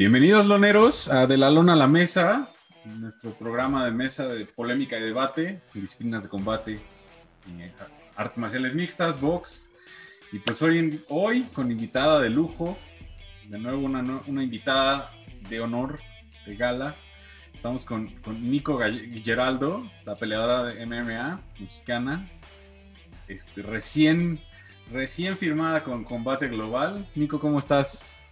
Bienvenidos, loneros, a De la Lona a la Mesa, nuestro programa de mesa de polémica y debate, disciplinas de combate, eh, artes marciales mixtas, box. Y pues hoy, hoy con invitada de lujo, de nuevo una, una invitada de honor, de gala. Estamos con, con Nico Geraldo, la peleadora de MMA mexicana, este, recién, recién firmada con Combate Global. Nico, ¿cómo estás?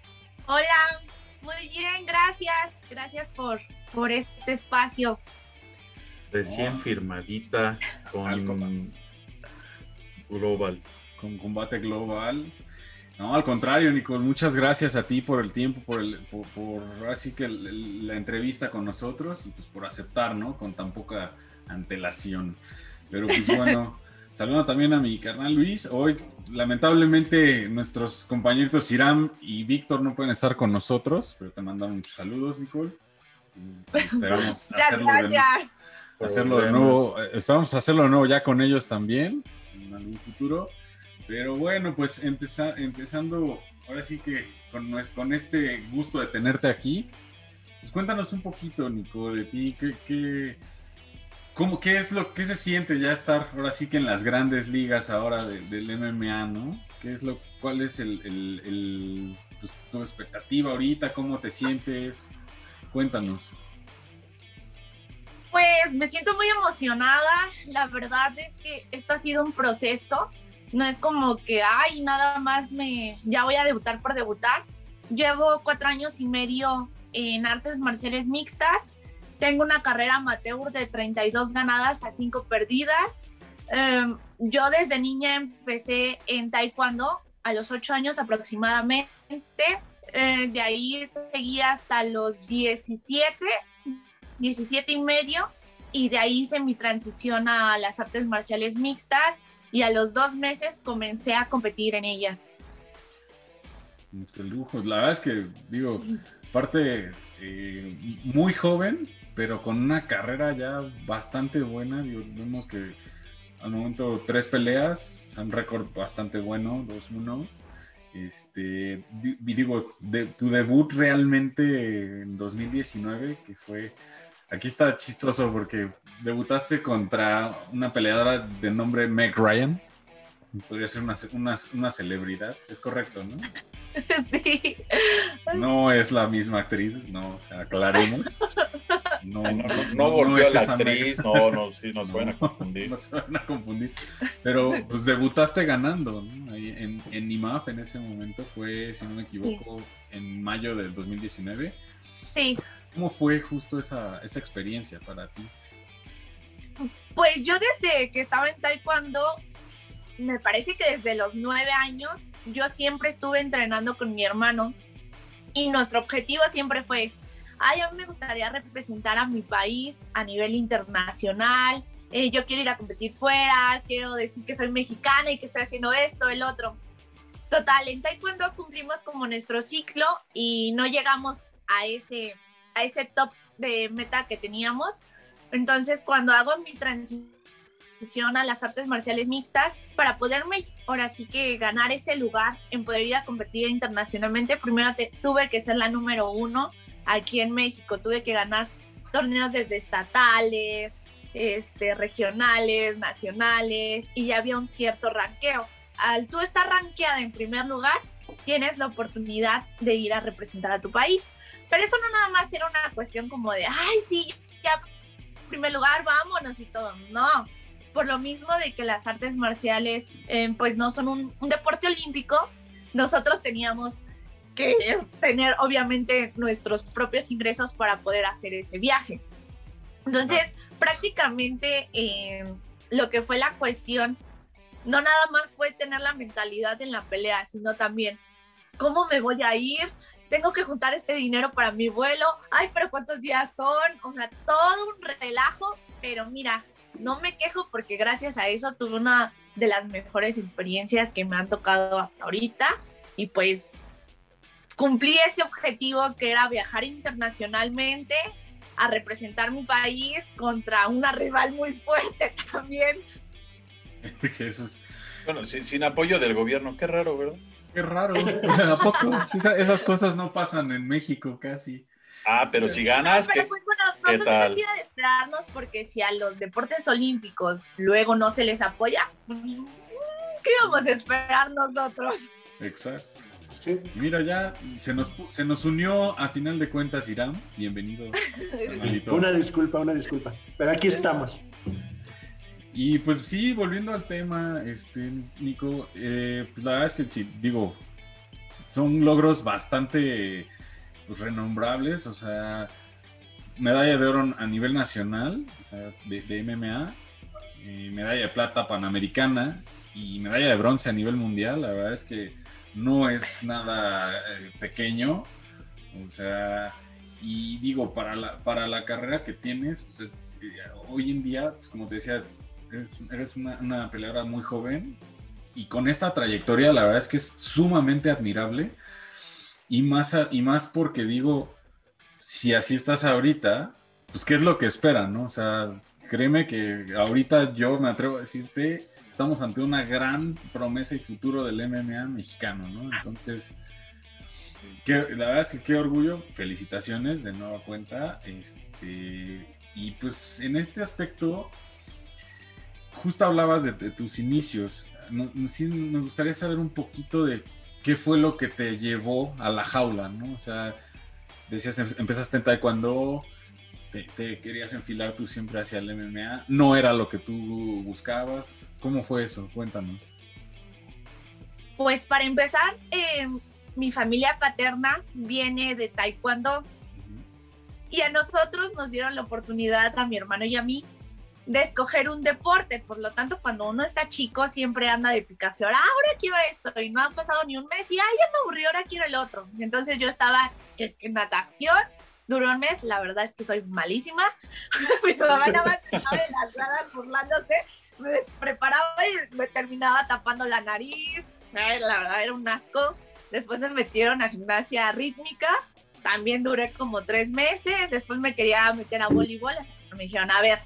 Hola, muy bien, gracias. Gracias por, por este espacio. Recién firmadita con Global. Con Combate Global. No, al contrario, Nico, muchas gracias a ti por el tiempo, por, el, por, así que la entrevista con nosotros y pues por aceptar, ¿no? Con tan poca antelación. Pero pues bueno, saludo también a mi carnal Luis. Hoy, lamentablemente, nuestros compañeros Iram y Víctor no pueden estar con nosotros, pero te mandan muchos saludos, Nicole. esperamos hacerlo, de, hacerlo de nuevo. Eh, esperamos hacerlo de nuevo ya con ellos también en algún futuro. Pero bueno, pues empezando, ahora sí que con, con este gusto de tenerte aquí, pues cuéntanos un poquito, Nico, de ti, qué, qué, cómo, qué es lo que se siente ya estar ahora sí que en las grandes ligas ahora del MMA, ¿no? ¿Qué es lo, cuál es el, el, pues, tu expectativa ahorita? ¿Cómo te sientes? Cuéntanos. Pues me siento muy emocionada. La verdad es que esto ha sido un proceso no es como que, ay, nada más me, ya voy a debutar por debutar. Llevo cuatro años y medio en artes marciales mixtas. Tengo una carrera amateur de 32 ganadas a 5 perdidas. Em, yo desde niña empecé en taekwondo a los 8 años aproximadamente. Eh, de ahí seguí hasta los 17, 17 y medio. Y de ahí hice mi transición a las artes marciales mixtas y a los dos meses comencé a competir en ellas. El lujo, la verdad es que digo, parte eh, muy joven, pero con una carrera ya bastante buena. vemos que al momento tres peleas, un récord bastante bueno, 2-1. Este, digo, de, tu debut realmente en 2019, que fue Aquí está chistoso porque debutaste contra una peleadora de nombre Meg Ryan. Podría ser una, una, celebridad, es correcto, ¿no? Sí. No es la misma actriz, no, aclaremos. No, no, no, volvió a la actriz, no, no, sí, nos van a confundir. No se van a confundir. Pero pues debutaste ganando, ¿no? Ahí en, en IMAF en ese momento fue, si no me equivoco, en mayo del 2019. Sí. ¿Cómo fue justo esa, esa experiencia para ti? Pues yo desde que estaba en taekwondo, me parece que desde los nueve años, yo siempre estuve entrenando con mi hermano y nuestro objetivo siempre fue, ay, a mí me gustaría representar a mi país a nivel internacional, eh, yo quiero ir a competir fuera, quiero decir que soy mexicana y que estoy haciendo esto, el otro. Total, en taekwondo cumplimos como nuestro ciclo y no llegamos a ese a ese top de meta que teníamos. Entonces, cuando hago mi transición a las artes marciales mixtas, para poderme ahora sí que ganar ese lugar en poder ir a competir internacionalmente, primero tuve que ser la número uno aquí en México, tuve que ganar torneos desde estatales, este, regionales, nacionales, y ya había un cierto ranqueo. Al tú estar ranqueada en primer lugar, tienes la oportunidad de ir a representar a tu país. Pero eso no nada más era una cuestión como de, ay, sí, ya, en primer lugar, vámonos y todo. No, por lo mismo de que las artes marciales, eh, pues no son un, deporte olímpico, nosotros teníamos que tener obviamente nuestros propios ingresos para poder hacer ese viaje. Entonces, prácticamente eh, lo que fue la cuestión, no nada más fue tener la mentalidad en la pelea, sino también cómo me voy a ir, tengo que juntar este dinero para mi vuelo, ay, pero ¿cuántos días son? O sea, todo un relajo, pero mira, no me quejo porque gracias a eso tuve una de las mejores experiencias que me han tocado hasta ahorita y pues cumplí ese objetivo que era viajar internacionalmente a representar mi país contra una rival muy fuerte también. Bueno, sin, sin apoyo del gobierno, qué raro, ¿verdad? Qué raro. ¿A poco? Esas cosas no pasan en México casi. Ah, pero si ganas, pero pues bueno, nosotros sí de esperarnos porque si a los deportes olímpicos luego no se les apoya, ¿qué vamos a esperar nosotros? Exacto. Mira, ya se nos, se nos unió a final de cuentas Irán. Bienvenido. una disculpa, una disculpa. Pero aquí estamos. Y pues sí, volviendo al tema, este, Nico, eh, pues la verdad es que sí, digo, son logros bastante pues, renombrables, o sea, medalla de oro a nivel nacional, o sea, de, MMA, eh, medalla de plata panamericana y medalla de bronce a nivel mundial, la verdad es que no es nada eh, pequeño, o sea, y digo, para la, para la carrera que tienes, hoy en día, pues, como te decía, eres, una, una, peleadora muy joven y con esta trayectoria la verdad es que es sumamente admirable y más, y más porque digo, si así estás ahorita, pues qué es lo que esperan, ¿no? O sea, créeme que ahorita yo me atrevo a decirte, estamos ante una gran promesa y futuro del MMA mexicano, ¿no? Entonces, la verdad es que qué orgullo, felicitaciones de nueva cuenta, este, y pues en este aspecto, justo hablabas de, tus inicios. nos gustaría saber un poquito de qué fue lo que te llevó a la jaula, ¿no? O sea, decías, em, empezaste en taekwondo, te, te, querías enfilar tú siempre hacia el MMA, no era lo que tú buscabas. ¿Cómo fue eso? Cuéntanos. Pues para empezar, em, mi familia paterna viene de taekwondo y a nosotros nos dieron la oportunidad, a mi hermano y a mí, de escoger un deporte. Por lo tanto, cuando uno está chico, siempre anda de picafior. Ah, ahora quiero esto. Y no ha pasado ni un mes y, ay, ya me aburrí, ahora quiero el otro. Y entonces yo estaba, que es que natación, duró un mes. La verdad es que soy malísima. Mi mamá nada estaba en las gradas burlándose. Me preparaba y me terminaba tapando la nariz. La verdad era un asco. Después me metieron a gimnasia rítmica. También duré como tres meses. Después me quería meter a voleibol. Me dijeron, a ver,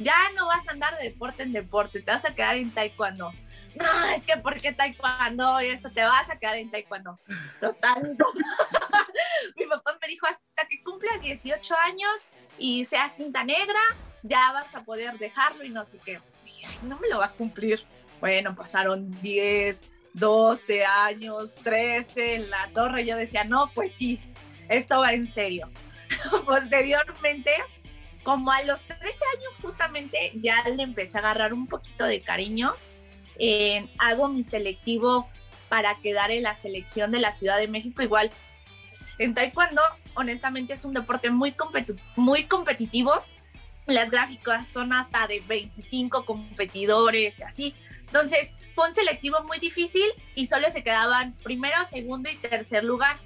ya no vas a andar de deporte en deporte, te vas a quedar en taekwondo. No, es que porque taekwondo y esto te vas a quedar en taekwondo. Total. Mi papá me dijo hasta que cumplas 18 años y seas cinta negra, ya vas a poder dejarlo y no sé qué. dije, Ay, no me lo va a cumplir. Bueno, pasaron 10, 12 años, 13 en la torre. Yo decía, no, pues sí, esto va en serio. Posteriormente, como a los 13 años justamente ya le empecé a agarrar un poquito de cariño. Eh, hago mi selectivo para quedar en la selección de la Ciudad de México. Igual, en Taekwondo, honestamente es un deporte muy, muy competitivo. Las gráficas son hasta de 25 competidores y así. Entonces, fue un selectivo muy difícil y solo se quedaban primero, segundo y tercer lugar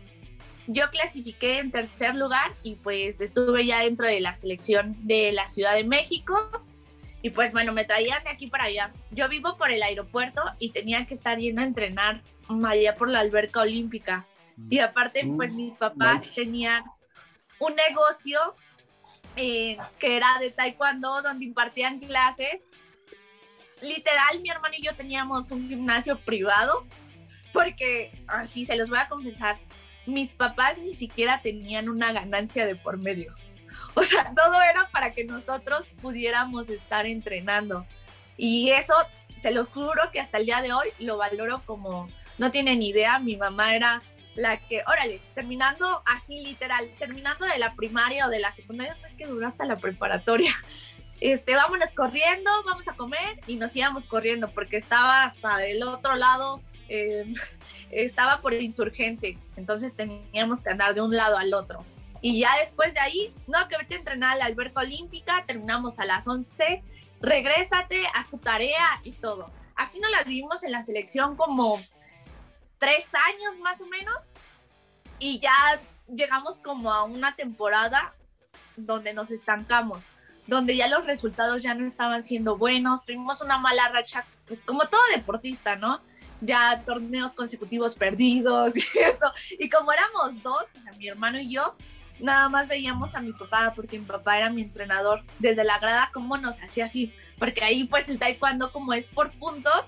yo clasifiqué en tercer lugar y pues estuve ya dentro de la selección de la Ciudad de México. Y pues bueno, me traían de aquí para allá. Yo vivo por el aeropuerto y tenía que estar yendo a entrenar allá por la alberca olímpica. Y aparte, pues mis papás tenían un negocio eh, que era de taekwondo, donde impartían clases. Literal, mi hermano y yo teníamos un gimnasio privado, porque así se los voy a confesar, mis papás ni siquiera tenían una ganancia de por medio. O sea, todo era para que nosotros pudiéramos estar entrenando. Y eso, se lo juro que hasta el día de hoy lo valoro como, no tienen idea, mi mamá era la que, órale, terminando así literal, terminando de la primaria o de la secundaria, pues que duró hasta la preparatoria. Este, vámonos corriendo, vamos a comer y nos íbamos corriendo porque estaba hasta del otro lado eh, estaba por insurgentes, entonces teníamos que andar de un lado al otro. Y ya después de ahí, no, que vete a entrenar a la alberca olímpica, terminamos a las 11, regrésate, haz tu tarea y todo. Así nos las vivimos en la selección como tres años más o menos y ya llegamos como a una temporada donde nos estancamos, donde ya los resultados ya no estaban siendo buenos, tuvimos una mala racha, como todo deportista, ¿no? ya torneos consecutivos perdidos y eso. Y como éramos dos, mi hermano y yo, nada más veíamos a mi papá, porque mi papá era mi entrenador, desde la grada, cómo nos hacía así, porque ahí pues el taekwondo como es por puntos,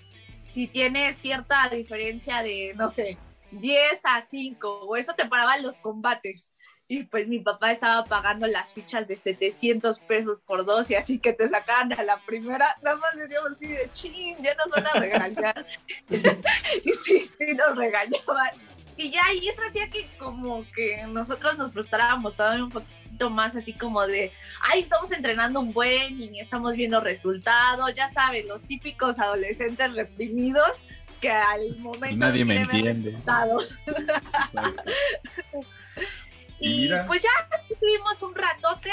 si tiene cierta diferencia de, no sé, 10 a 5, o eso te paraban los combates. Y pues mi papá estaba pagando las fichas de 700 pesos por dos y así que te sacaban a la primera, nada más decíamos así de chin, ya nos van a regañar. y sí, sí nos regañaban. Y ya, y eso hacía que como que nosotros nos frustráramos todavía un poquito más así como de, ay, estamos entrenando un buen y estamos viendo resultados, ya sabes, los típicos adolescentes reprimidos que al momento... nadie me entiende. Y, pues ya estuvimos un ratote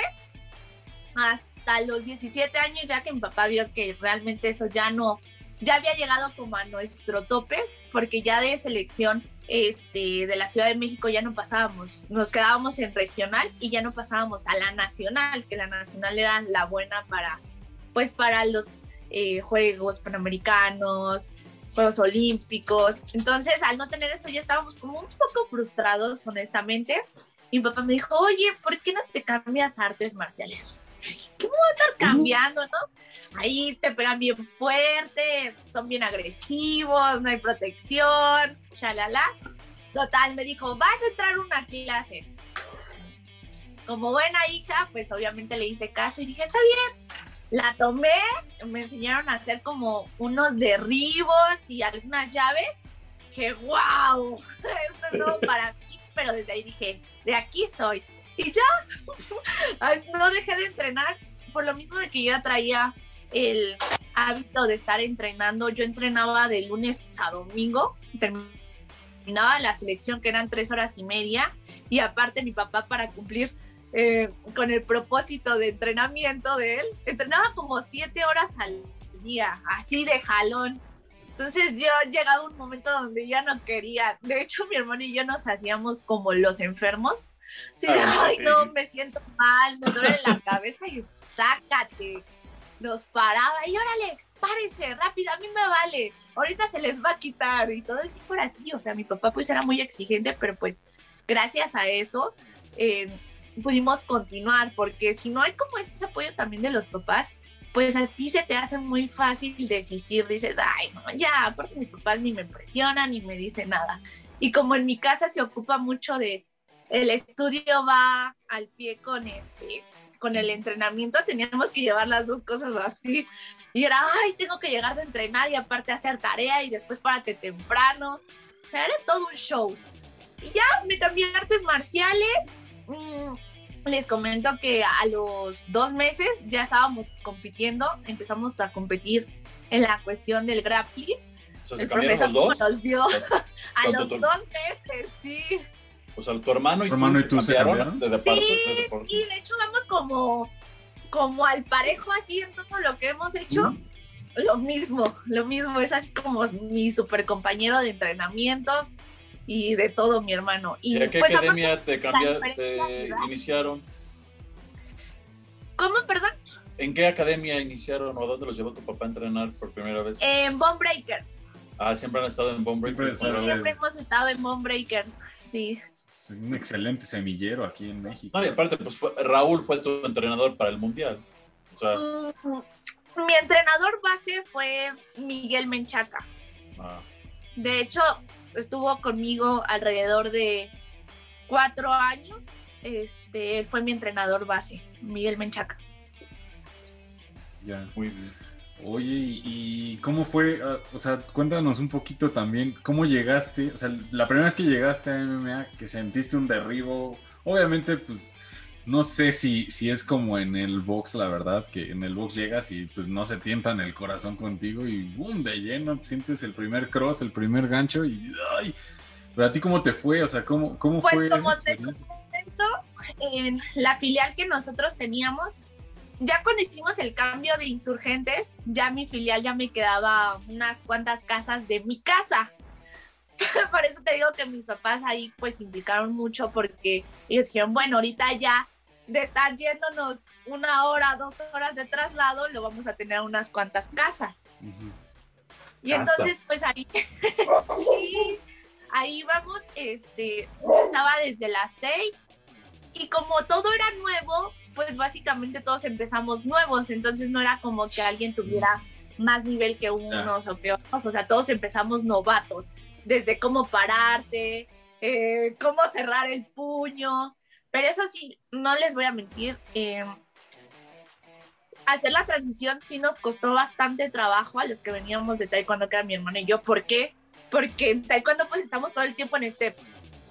hasta los 17 años, ya que mi papá vio que realmente eso ya no, ya había llegado como a nuestro tope, porque ya de selección este, de la Ciudad de México ya no pasábamos, nos quedábamos en regional y ya no pasábamos a la nacional, que la nacional era la buena para, pues para los eh, Juegos Panamericanos, Juegos Olímpicos. Entonces, al no tener eso, ya estábamos como un poco frustrados, honestamente. Y mi papá me dijo, oye, ¿por qué no te cambias artes marciales? ¿Qué voy a estar cambiando, no? Ahí te pegan bien fuertes, son bien agresivos, no hay protección, chalala. Total, me dijo, vas a entrar a una clase. Como buena hija, pues obviamente le hice caso y dije, está bien. La tomé, me enseñaron a hacer como unos derribos y algunas llaves. Que wow, esto no para mí pero desde ahí dije, de aquí soy. Y ya, no dejé de entrenar, por lo mismo de que yo traía el hábito de estar entrenando. Yo entrenaba de lunes a domingo, terminaba la selección que eran tres horas y media, y aparte mi papá para cumplir eh, con el propósito de entrenamiento de él, entrenaba como siete horas al día, así de jalón. Entonces yo llegaba un momento donde ya no quería. De hecho, mi hermano y yo nos hacíamos como los enfermos. Sí, ay, no, me siento mal, me duele la cabeza y sácate. Nos paraba y órale, párense, rápido, a mí me vale. Ahorita se les va a quitar y todo el tiempo era así. O sea, mi papá pues era muy exigente, pero pues gracias a eso eh, pudimos continuar, porque si no hay como ese apoyo también de los papás, pues a ti se te hace muy fácil desistir, dices, ay, no, ya, aparte mis papás ni me presionan ni me dicen nada. Y como en mi casa se ocupa mucho de, el estudio va al pie con este, con el entrenamiento, teníamos que llevar las dos cosas así. Y era, ay, tengo que llegar de entrenar y aparte hacer tarea y después párate temprano. O sea, era todo un show. Y ya me cambié a artes marciales. Mm, les comento que a los dos meses ya estábamos compitiendo, empezamos a competir en la cuestión del grappling. O sea, ¿se cambiaron los dos? Nos dio a los dos meses, sí. O sea, tu hermano y tu hermano y tú se cambiaron. De sí, sí, de hecho vamos como, como al parejo así en todo lo que hemos hecho. Lo mismo, lo mismo, es así como mi super compañero de entrenamientos y de todo mi hermano. ¿Y, a qué pues, academia te, cambiaste, iniciaron? ¿Cómo, perdón? ¿En qué academia iniciaron o dónde los llevó tu papá a entrenar por primera vez? En Bone Breakers. Ah, siempre han estado en Bone Breakers. Sí, siempre hemos estado en Bone Breakers, sí. Un excelente semillero aquí en México. No, y aparte, pues Raúl fue tu entrenador para el Mundial. O sea... Mm, mi entrenador base fue Miguel Menchaca. Ah. De hecho, estuvo conmigo alrededor de cuatro años. Este fue mi entrenador base, Miguel Menchaca. Ya, muy bien. Oye, ¿y cómo fue? Ah, o sea, cuéntanos un poquito también, ¿cómo llegaste? O sea, la primera vez que llegaste a MMA, que sentiste un derribo, obviamente, pues no sé si, si es como en el box, la verdad, que en el box llegas y pues no se tientan el corazón contigo y boom, de lleno, sientes el primer cross, el primer gancho y ¡ay! Pero a ti cómo te fue, o sea, ¿cómo, cómo pues fue? Como te comento, en la filial que nosotros teníamos, ya cuando hicimos el cambio de insurgentes, ya mi filial ya me quedaba unas cuantas casas de mi casa. Por eso te digo que mis papás ahí pues implicaron mucho porque ellos dijeron, bueno, ahorita ya de estar yéndonos una hora, dos horas de traslado, lo vamos a tener unas cuantas casas. Y entonces, pues ahí, sí, ahí vamos, este, estaba desde las seis y como todo era nuevo, pues básicamente todos empezamos nuevos, entonces no era como que alguien tuviera más nivel que unos o que otros, o sea, todos empezamos novatos, desde cómo pararte, eh, cómo cerrar el puño, pero eso sí, no les voy a mentir, eh, hacer la transición sí nos costó bastante trabajo a los que veníamos de taekwondo, que era mi hermano y yo, ¿por qué? Porque en taekwondo pues estamos todo el tiempo en este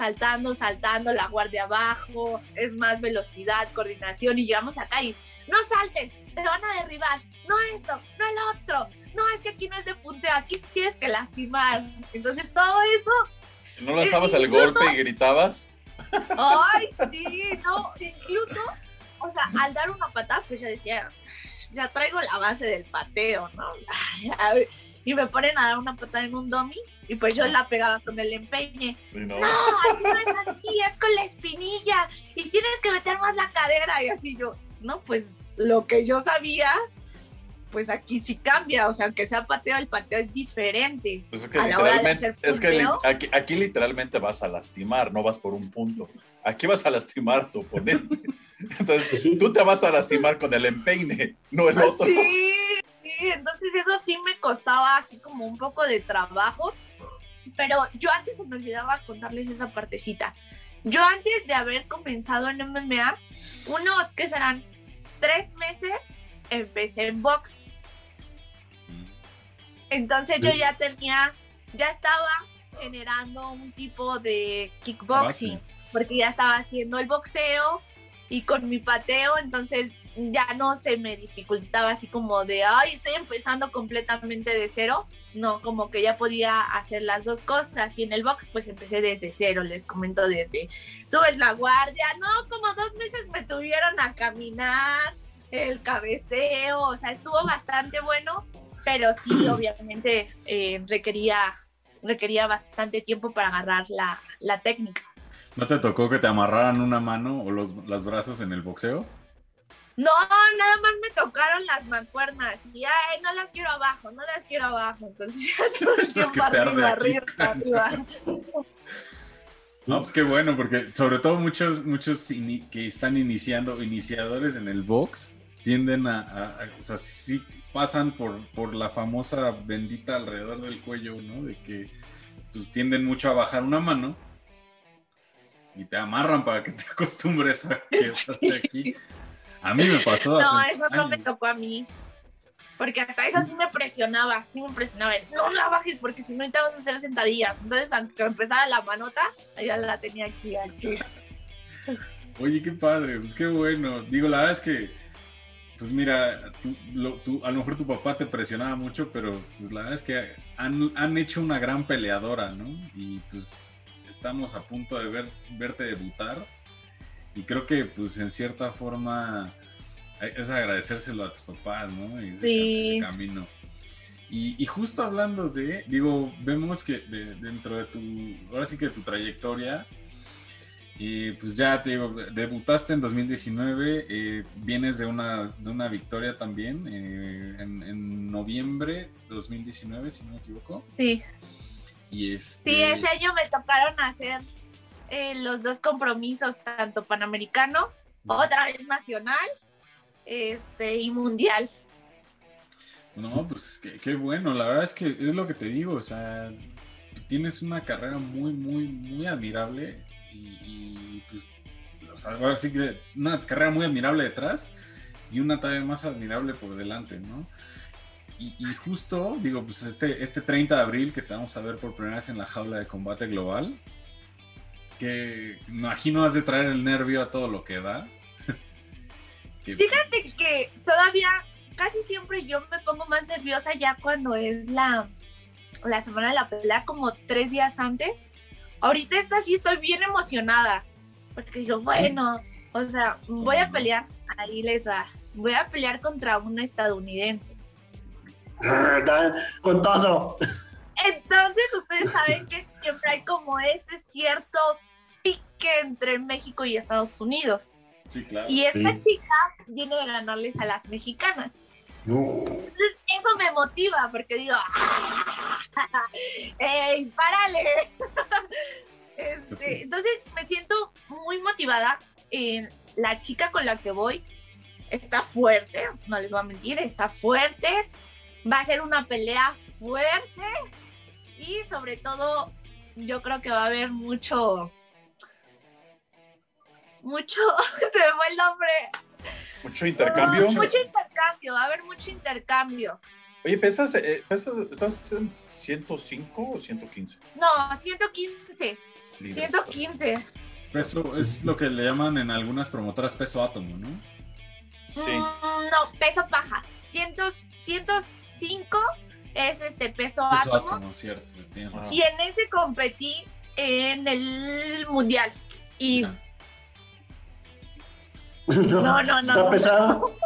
saltando, saltando, la guardia abajo, es más velocidad, coordinación y llegamos acá y no saltes, te van a derribar, no esto, no el otro, no es que aquí no es de punteo, aquí tienes que lastimar. Entonces todo eso... ¿No lanzabas el golpe y gritabas? Ay, sí, no, incluso, o sea, al dar una patada, pues ya decía, ya traigo la base del pateo, ¿no? Y me ponen a dar una patada en un dummy y pues yo la pegaba con el empeñe. no, no, no es así, es con la espinilla y tienes que meter más la cadera y así yo, no, pues lo que yo sabía, pues aquí sí cambia, o sea, aunque sea pateo, el pateo es diferente. Pues es que, literalmente, es que aquí, aquí, literalmente vas a lastimar, no vas por un punto. Aquí vas a lastimar a tu oponente. Entonces, pues tú te vas a lastimar con el empeine, no el otro. Sí, sí, entonces eso sí me costaba así como un poco de trabajo, pero yo antes se me olvidaba contarles esa partecita. Yo antes de haber comenzado en MMA, unos que serán tres meses empecé en box. Entonces yo ya tenía, ya estaba generando un tipo de kickboxing, porque ya estaba haciendo el boxeo y con mi pateo, entonces ya no se me dificultaba así como de, ay, estoy empezando completamente de cero. No, como que ya podía hacer las dos cosas. Y en el box, pues empecé desde cero, les comento desde, subes la guardia. No, como dos meses me tuvieron a caminar, el cabeceo, o sea, estuvo bastante bueno, pero sí, obviamente eh, requería, requería bastante tiempo para agarrar la, la técnica. ¿No te tocó que te amarraran una mano o los, las brazos en el boxeo? No, nada más me tocaron las mancuernas y ay, no las quiero abajo, no las quiero abajo. Entonces ya todo el tiempo arriba, arriba, arriba. No, pues qué bueno, porque sobre todo muchos, muchos que están iniciando, iniciadores en el box, tienden a, o sea, sí pasan por, por la famosa bendita alrededor del cuello, ¿no? De que pues, tienden mucho a bajar una mano y te amarran para que te acostumbres a que aquí. A mí me pasó. No, eso no me tocó a mí. Porque hasta eso sí me presionaba, sí me presionaba. No la bajes porque si no te vas a hacer sentadillas. Entonces, aunque empezara la manota, ya la tenía aquí, aquí. Oye, qué padre, pues qué bueno. Digo, la verdad es que, pues mira, tú, a lo mejor tu papá te presionaba mucho, pero pues la verdad es que han, han hecho una gran peleadora, ¿no? Y pues estamos a punto de ver, verte debutar y creo que pues en cierta forma es agradecérselo a tus papás, ¿no? Y sí. ese camino. Y, justo hablando de, digo, vemos que dentro de tu, ahora sí que de tu trayectoria, y pues ya te digo, debutaste en 2019, eh, vienes de una, de una victoria también eh, en, en, noviembre de 2019, si no me equivoco. Sí. Y este... Sí, ese año me tocaron hacer eh, los dos compromisos, tanto panamericano, otra vez nacional, este, y mundial. No, pues qué, bueno, la verdad es que es lo que te digo, o sea, tienes una carrera muy, muy, muy admirable y, pues, o sea, ahora sí que una carrera muy admirable detrás y una todavía más admirable por delante, ¿no? Y, y, justo, digo, pues este, este 30 de abril que te vamos a ver por primera vez en la jaula de combate global, que imagino has de traer el nervio a todo lo que da. Fíjate que todavía casi siempre yo me pongo más nerviosa ya cuando es la, la semana de la pelea, como tres días antes. Ahorita es así, estoy bien emocionada. Porque yo, bueno, o sea, voy a pelear, ahí les va, voy a pelear contra una estadounidense. Con todo. Entonces ustedes saben que siempre hay como ese cierto pique entre México y Estados Unidos. Sí, claro. Y esta chica viene de ganarles a las mexicanas. eso me motiva porque digo, ¡Ey, párale! Este, entonces me siento muy motivada. la chica con la que voy está fuerte, no les voy a mentir, está fuerte. Va a ser una pelea fuerte y sobre todo yo creo que va a haber mucho, mucho, se me fue el nombre. Mucho intercambio. mucho intercambio, va a haber mucho intercambio. Oye, ¿pesas, eh, pesas, estás en 105 o 115? No, 115. 115. Peso es lo que le llaman en algunas promotoras peso átomo, ¿no? Sí. Mm, no, peso paja. 105 es este peso, peso átomo. cierto, Y en ese competí en el mundial. Y. No, no, no. ¿Está pesado?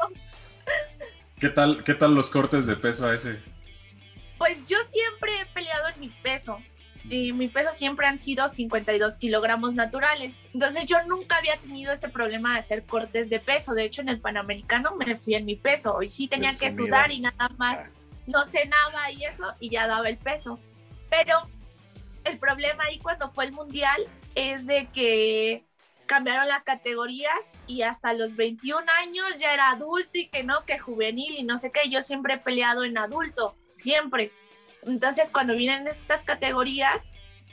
¿Qué tal, ¿Qué tal los cortes de peso a ese? Pues yo siempre he peleado en mi peso. Y mi peso siempre han sido 52 kilogramos naturales. Entonces yo nunca había tenido ese problema de hacer cortes de peso. De hecho, en el Panamericano me fui en mi peso. Y sí tenía que sudar y nada más. Ah. No cenaba y eso, y ya daba el peso. Pero el problema ahí cuando fue el Mundial es de que cambiaron las categorías y hasta los 21 años ya era adulto y que no, que juvenil y no sé qué. Yo siempre he peleado en adulto, siempre. Entonces cuando vienen estas categorías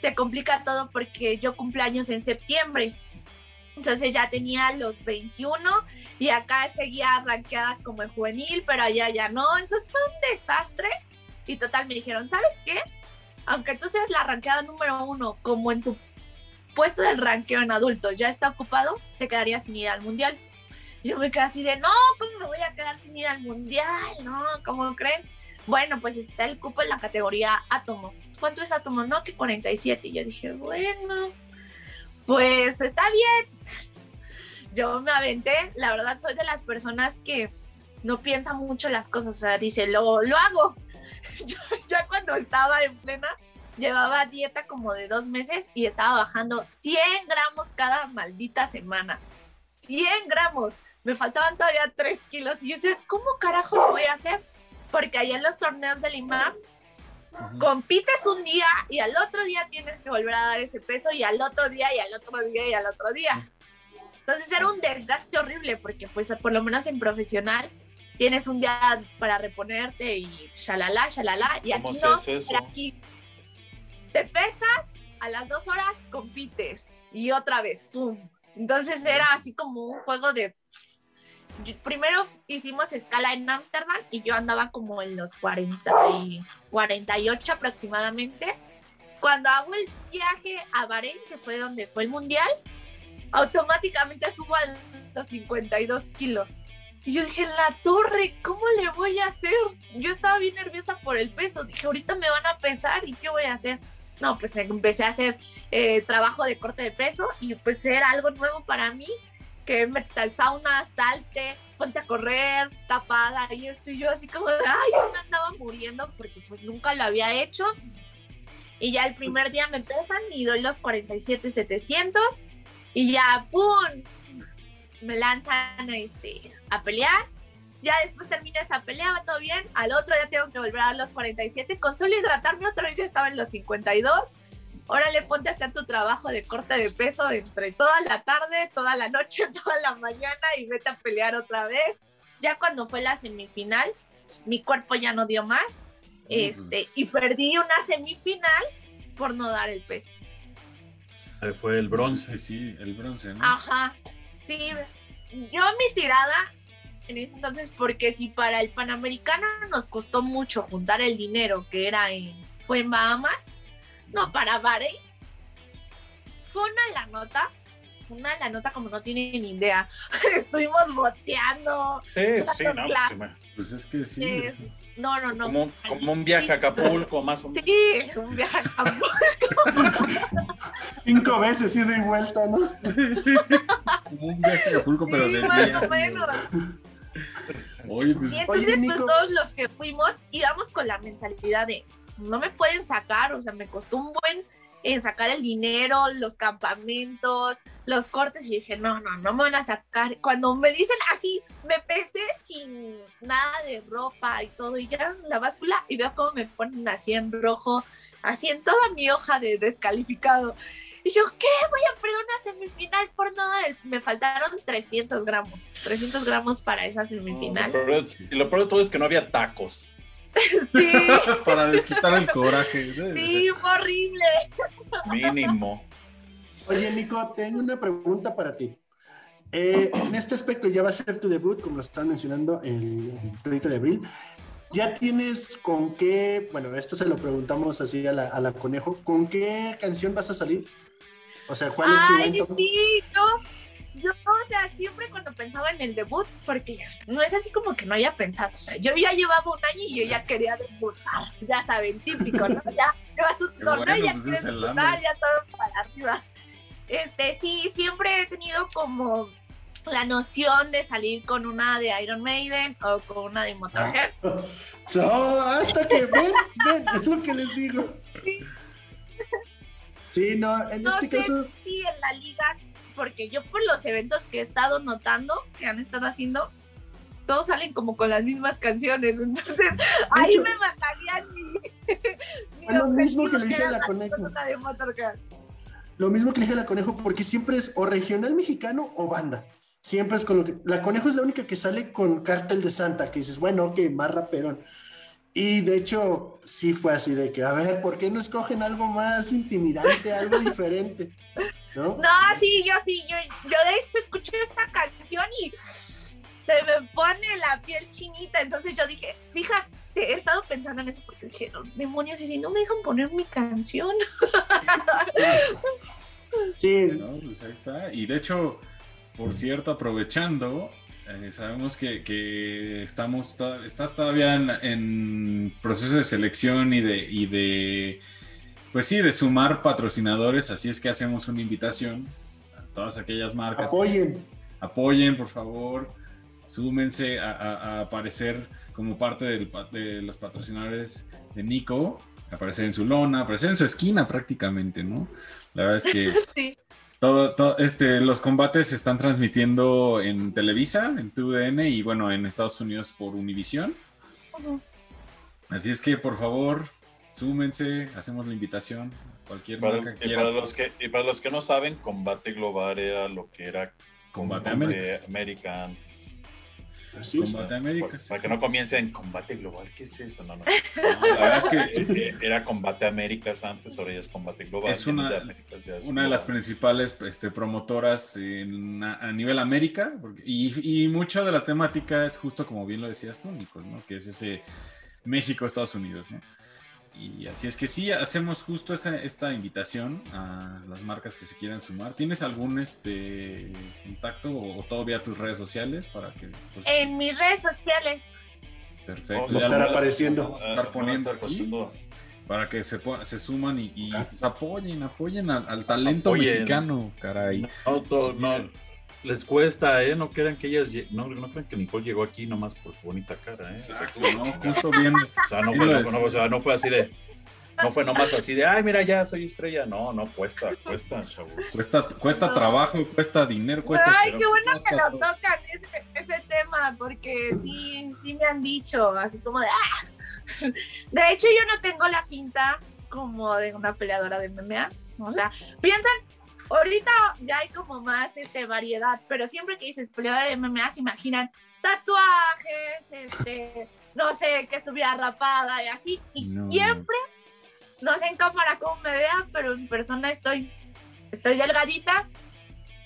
se complica todo porque yo cumpleaños en septiembre. Entonces ya tenía los 21 y acá seguía arranqueada como en juvenil, pero allá ya no. Entonces fue un desastre. Y total me dijeron, ¿sabes qué? Aunque tú seas la arranqueada número uno, como en tu puesto del ranqueo en adulto ya está ocupado, te quedarías sin ir al mundial. Yo me quedé así de, no, ¿cómo me voy a quedar sin ir al mundial? No, ¿cómo creen? Bueno, pues está el cupo en la categoría átomo. ¿Cuánto es átomo? No, que 47. Y yo dije, bueno, pues está bien. Yo me aventé, la verdad soy de las personas que no piensa mucho las cosas, o sea, dice, lo, lo hago. Ya cuando estaba en plena, llevaba dieta como de dos meses y estaba bajando 100 gramos cada maldita semana. 100 gramos. Me faltaban todavía 3 kilos. Y yo decía, ¿cómo carajo lo voy a hacer? Porque allá en los torneos de Lima compites un día y al otro día tienes que volver a dar ese peso y al otro día y al otro día y al otro día. Entonces era un desgaste horrible porque pues por lo menos en profesional tienes un día para reponerte y shalala, shalala. Y aquí no, aquí te pesas, a las dos horas compites y otra vez, ¡pum! Entonces era así como un juego de... Primero hicimos escala en Ámsterdam y yo andaba como en los 40 y 48 aproximadamente. Cuando hago el viaje a Bahrein, que fue donde fue el mundial, automáticamente subo a los 52 kilos. Y yo dije, la torre, ¿cómo le voy a hacer? Yo estaba bien nerviosa por el peso. Dije, ahorita me van a pesar y ¿qué voy a hacer? No, pues empecé a hacer eh, trabajo de corte de peso y pues era algo nuevo para mí, que me sauna, salte, ponte a correr, tapada y esto y yo así como de, ay, yo me andaba muriendo porque pues nunca lo había hecho. Y ya el primer día me pesan y doy los 47, 700 y ya, ¡pum! Me lanzan este, a pelear ya después termina esa pelea, va todo bien, al otro ya tengo que volver a dar los 47, con solo hidratarme otra vez ya estaba en los 52, órale, ponte a hacer tu trabajo de corte de peso entre toda la tarde, toda la noche, toda la mañana y vete a pelear otra vez. Ya cuando fue la semifinal, mi cuerpo ya no dio más, este, y perdí una semifinal por no dar el peso. Fue el bronce, sí, el bronce, ¿no? Ajá, sí. Yo mi tirada en ese entonces, porque si para el Panamericano nos costó mucho juntar el dinero que era en, fue en Bahamas, no, para Bahrein, fue una la nota, una la nota como no tienen ni idea. Estuvimos boteando. Sí, sí, no, pues, pues, es que sí. no, no, no. Como, como, un viaje a Acapulco, más o menos. Sí, un viaje a Acapulco. Cinco veces ida y vuelta, ¿no? como un viaje a Acapulco, pero de más o menos. Oye, pues, y entonces, pues todos los que fuimos íbamos con la mentalidad de no me pueden sacar, o sea, me costó un buen en sacar el dinero, los campamentos, los cortes, y dije, no, no, no me van a sacar. Cuando me dicen así, me pesé sin nada de ropa y todo, y ya la báscula, y veo cómo me ponen así en rojo, así en toda mi hoja de descalificado. Y yo, ¿qué? Voy a perder una semifinal por no dar el... Me faltaron 300 gramos. 300 gramos para esa semifinal. y lo peor de todo es que no había tacos. Sí. Para desquitar el coraje. Sí, fue horrible. Mínimo. Oye, Nico, tengo una pregunta para ti. Eh, en este aspecto ya va a ser tu debut, como lo están mencionando, el, el 30 de abril. ¿Ya tienes con qué, bueno, esto se lo preguntamos así a la, a la conejo, ¿con qué canción vas a salir? O sea, ¿cuál es tu Ay, evento? sí, yo, yo, o sea, siempre cuando pensaba en el debut, porque no es así como que no haya pensado, o sea, yo ya llevaba un año y yo ya quería debutar, ya saben, típico, ¿no? Ya llevas un torneo bueno, y ya pues quieres debutar, ya todo para arriba. Este, sí, siempre he tenido como la noción de salir con una de Iron Maiden o con una de Motorhead. No, hasta que ven, ven, es lo que les digo. Sí, no, en No este sé caso, si en la liga, porque yo por los eventos que he estado notando, que han estado haciendo, todos salen como con las mismas canciones. Entonces, ahí hecho- me matarían mi. mi lo mismo que le dije a la Conejo. lo mismo que le dije a la conejo, porque siempre es o regional mexicano o banda. Siempre es con lo que. La conejo es la única que sale con Cártel de Santa, que dices, bueno, ok, más raperón. Y de hecho, sí fue así de que, a ver, ¿por qué no escogen algo más intimidante, algo diferente? ¿No? No, sí, yo sí, yo, yo de hecho escuché esta canción y se me pone la piel chinita. Entonces yo dije, fíjate, he estado pensando en eso porque dije, "No, demonios, y si no me dejan poner mi canción. Sí, No, pues ahí está. Y de hecho, por cierto, aprovechando, eh, sabemos que, que estamos to- estás todavía en, en proceso de selección y de, y de, pues sí, de sumar patrocinadores, así es que hacemos una invitación a todas aquellas marcas. apoyen. Apoyen, por favor, súmense a, a- a aparecer como parte del de los patrocinadores de Nico, aparecer en su lona, aparecer en su esquina prácticamente, ¿no? La verdad es que... sí. Todo, todo- este, los combates se están transmitiendo en Televisa, en TUDN y bueno, en Estados Unidos por Univision. Así es que por favor, súmense, hacemos la invitación. Cualquier Para- marca que y, quiera. para los que, y para los que no saben, Combate Global era lo que era Combate Combate. Así es. Combate Américas. Para que no comiencen Combate Global, ¿qué es eso? No, no. No, la verdad es que Eh, Era Combate Américas antes, ahora ya es Combate Global. Es en una- de Américas ya es una de las principales este, promotoras en- a, nivel América porque- y, y mucha de la temática es justo como bien lo decías tú, Nico, ¿no? que es ese México-Estados Unidos. ¿no? Y así es que sí, hacemos justo esa, esta invitación a las marcas que se quieran sumar. ¿Tienes algún este contacto o, o todo vía tus redes sociales para que... pues, En mis redes sociales. perfecto. Vamos a estar apareciendo. Vamos a Ah, estar vamos a poniendo estar aquí pasando- para que se, se suman y, y, Ah. pues, apoyen, apoyen al, al talento Apoyen. mexicano, caray. No, to- no, les cuesta, ¿eh? No crean que ellas, lle- no, no crean que Nicole llegó aquí nomás por su bonita cara, ¿eh? Exacto, ¿no? Justo bien. O sea, no Sí fue, lo no, es. no, o sea, no fue así de, no fue nomás así de, ay, mira, ya soy estrella. No, no, cuesta, cuesta, chavos. Cuesta, cuesta trabajo, cuesta dinero, cuesta. Ay, qué bueno que lo tocan ese, ese tema, porque sí, sí me han dicho, así como de, ¡ah! De hecho, yo no tengo la pinta como de una peleadora de MMA. O sea, piensan, ahorita ya hay como más este, variedad, pero siempre que dices peleadora de MMA se imaginan tatuajes, este, no sé, que estuviera rapada y así. Y No. siempre, no sé en cámara cómo me vean, pero en persona estoy, estoy delgadita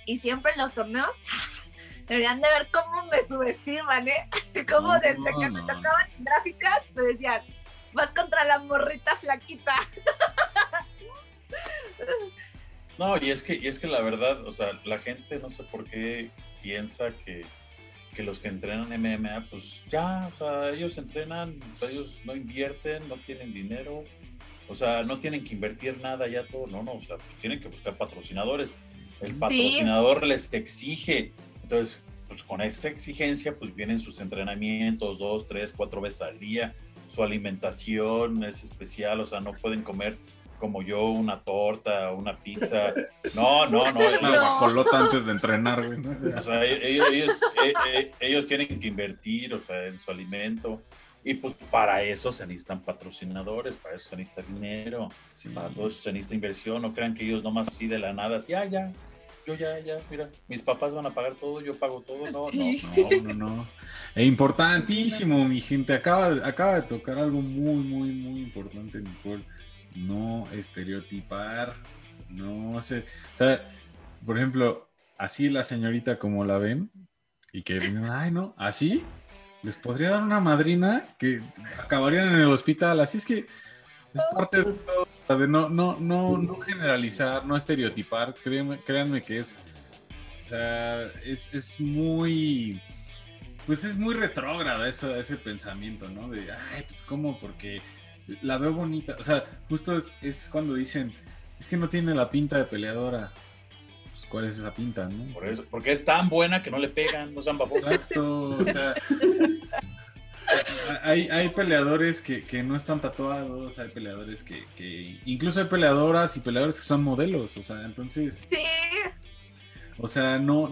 y siempre en los torneos deberían de ver cómo me subestiman, ¿eh? Como No, desde que me tocaban en gráficas me decían, vas contra la morrita flaquita. No, y es que, y es que la verdad, o sea, la gente no sé por qué piensa que, que los que entrenan MMA, pues ya, o sea, ellos entrenan, ellos no invierten, no tienen dinero, o sea, no tienen que invertir nada ya todo, no, no, o sea, pues tienen que buscar patrocinadores. El Sí. patrocinador les exige, entonces, pues con esa exigencia, pues vienen sus entrenamientos dos, tres, cuatro veces al día, su alimentación es especial, o sea, no pueden comer como yo una torta, una pizza. No, no, no. Una No. guajolota antes de entrenar, güey. ¿no? O sea, ellos, ellos, eh, eh, ellos tienen que invertir, o sea, en su alimento. Y pues para eso se necesitan patrocinadores, para eso se necesita dinero, Sí. para todo eso se necesita inversión. No crean que ellos nomás así de la nada, así, ah, ya, yo ya, ya, mira, mis papás van a pagar todo, yo pago todo, no, no, no, no, no. E importantísimo, mi gente, acaba, acaba de tocar algo muy, muy, muy importante, Nicole. No estereotipar, no sé, o sea, por ejemplo, así la señorita como la ven, y que, ay, no, así, les podría dar una madrina que acabarían en el hospital, así es que es parte de todo, de no, no, no, no generalizar, no estereotipar, créanme, créanme que es, o sea, es, es muy, pues es muy retrógrada eso, ese pensamiento, ¿no? De, ay, pues cómo, porque la veo bonita, o sea, justo es, es cuando dicen, es que no tiene la pinta de peleadora, pues, cuál es esa pinta, ¿no? Por eso, porque es tan buena que no le pegan, no sean babosos. Exacto, o sea, hay, hay peleadores que, que, no están tatuados, hay peleadores que, que, incluso hay peleadoras y peleadores que son modelos, o sea, entonces... Sí. O sea, no,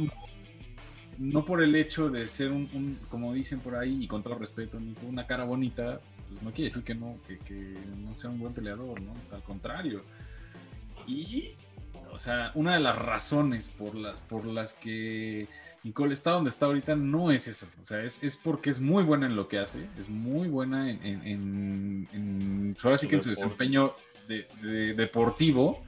no, por el hecho de ser un, como dicen por ahí, y con todo respeto, una cara bonita, pues no quiere decir que no, que, que no sea un buen peleador, ¿no? O sea, al contrario. Y, o sea, una de las razones por las, por las que Nicole está donde está ahorita no es eso. O sea, es, es porque es muy buena en lo que hace, es muy buena en, en, en, ahora sí que en su desempeño de, deportivo.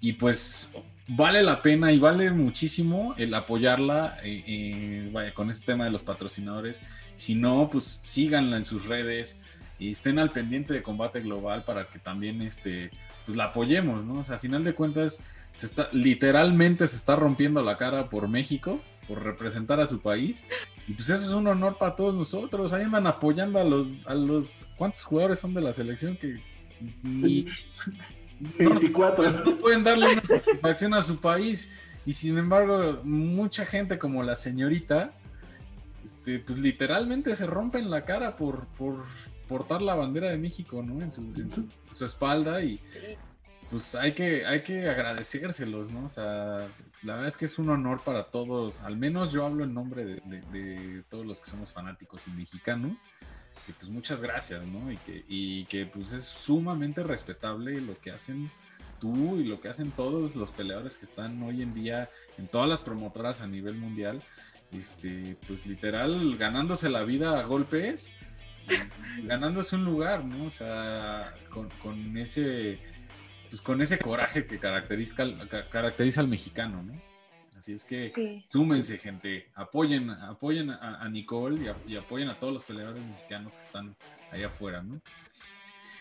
Y pues vale la pena y vale muchísimo el apoyarla eh, eh, con este tema de los patrocinadores. Si no, pues síganla en sus redes y estén al pendiente de combate global para que también este, pues la apoyemos, ¿no? A final de cuentas, se está, literalmente se está rompiendo la cara por México por representar a su país. Y pues eso es un honor para todos nosotros. Ahí andan apoyando a los, a los ¿cuántos jugadores son de la selección que ni 24 no, pueden darle una satisfacción a su país? Y sin embargo, mucha gente como la señorita, este, pues literalmente se rompen la cara por, por portar la bandera de México, ¿no? En su, en su espalda y pues hay que, hay que agradecérselos, ¿no? O sea, la verdad es que es un honor para todos, al menos yo hablo en nombre de, todos los que somos fanáticos y mexicanos, pues muchas gracias, ¿no? Y que, y que pues es sumamente respetable lo que hacen tú y lo que hacen todos los peleadores que están hoy en día en todas las promotoras a nivel mundial, este, pues literal ganándose la vida a golpes, ganándose un lugar, ¿no? O sea, con, con ese pues con ese coraje que caracteriza, caracteriza al mexicano, ¿no? Así es que súmense, gente, apoyen, apoyen a, Nicole y, apoyen a todos los peleadores mexicanos que están allá afuera, ¿no?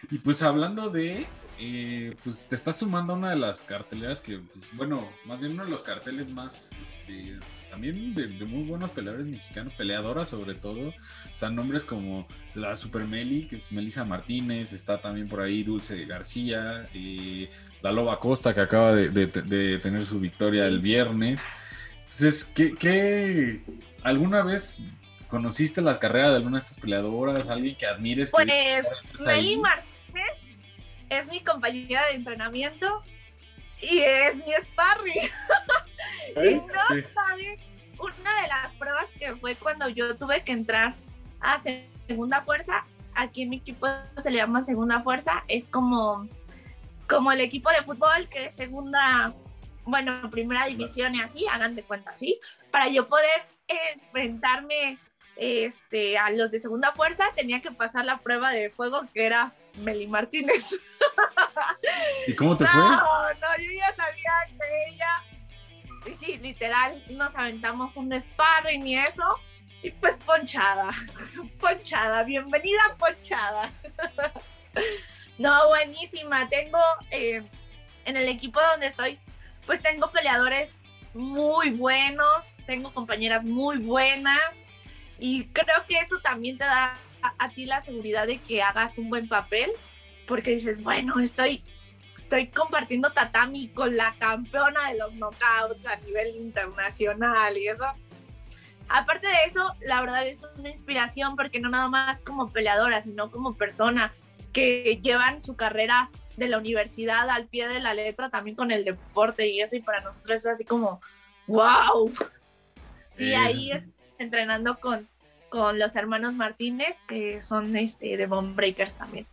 Y pues hablando de, eh, pues te estás sumando a una de las carteleras que, pues, bueno, más bien uno de los carteles más, este, también de, muy buenos peleadores mexicanos, peleadoras sobre todo. O sea, nombres como la Super Meli, que es Melissa Martínez, está también por ahí Dulce García, y la Loba Costa, que acaba de, tener su victoria el viernes. Entonces, ¿qué, alguna vez conociste la carrera de alguna de estas peleadoras? ¿Alguien que admires? Pues, Meli Martínez es mi compañera de entrenamiento y es mi sparring. y no sabes, una de las pruebas que fue cuando yo tuve que entrar a segunda fuerza, aquí en mi equipo se le llama segunda fuerza, es como, como el equipo de fútbol que es segunda, bueno, primera división y así, hagan de cuenta, ¿sí? Para yo poder enfrentarme este, a los de segunda fuerza, tenía que pasar la prueba de fuego que era Meli Martínez. ¿Y cómo te no, fue? No, yo ya sabía que ella. Sí, sí, literal, nos aventamos un sparring y eso. Y pues ponchada. Ponchada, bienvenida ponchada. No, buenísima. Tengo eh, en el equipo donde estoy, pues tengo peleadores muy buenos, tengo compañeras muy buenas y creo que eso también te da a, ti la seguridad de que hagas un buen papel, porque dices, bueno, estoy, estoy compartiendo tatami con la campeona de los knockouts a nivel internacional y eso. Aparte de eso, la verdad es una inspiración porque no nada más como peleadora, sino como persona que llevan su carrera de la universidad al pie de la letra también con el deporte y eso y para nosotros es así como wow. Sí, ahí es entrenando con con los hermanos Martínez, que son este, de Bone Breakers también.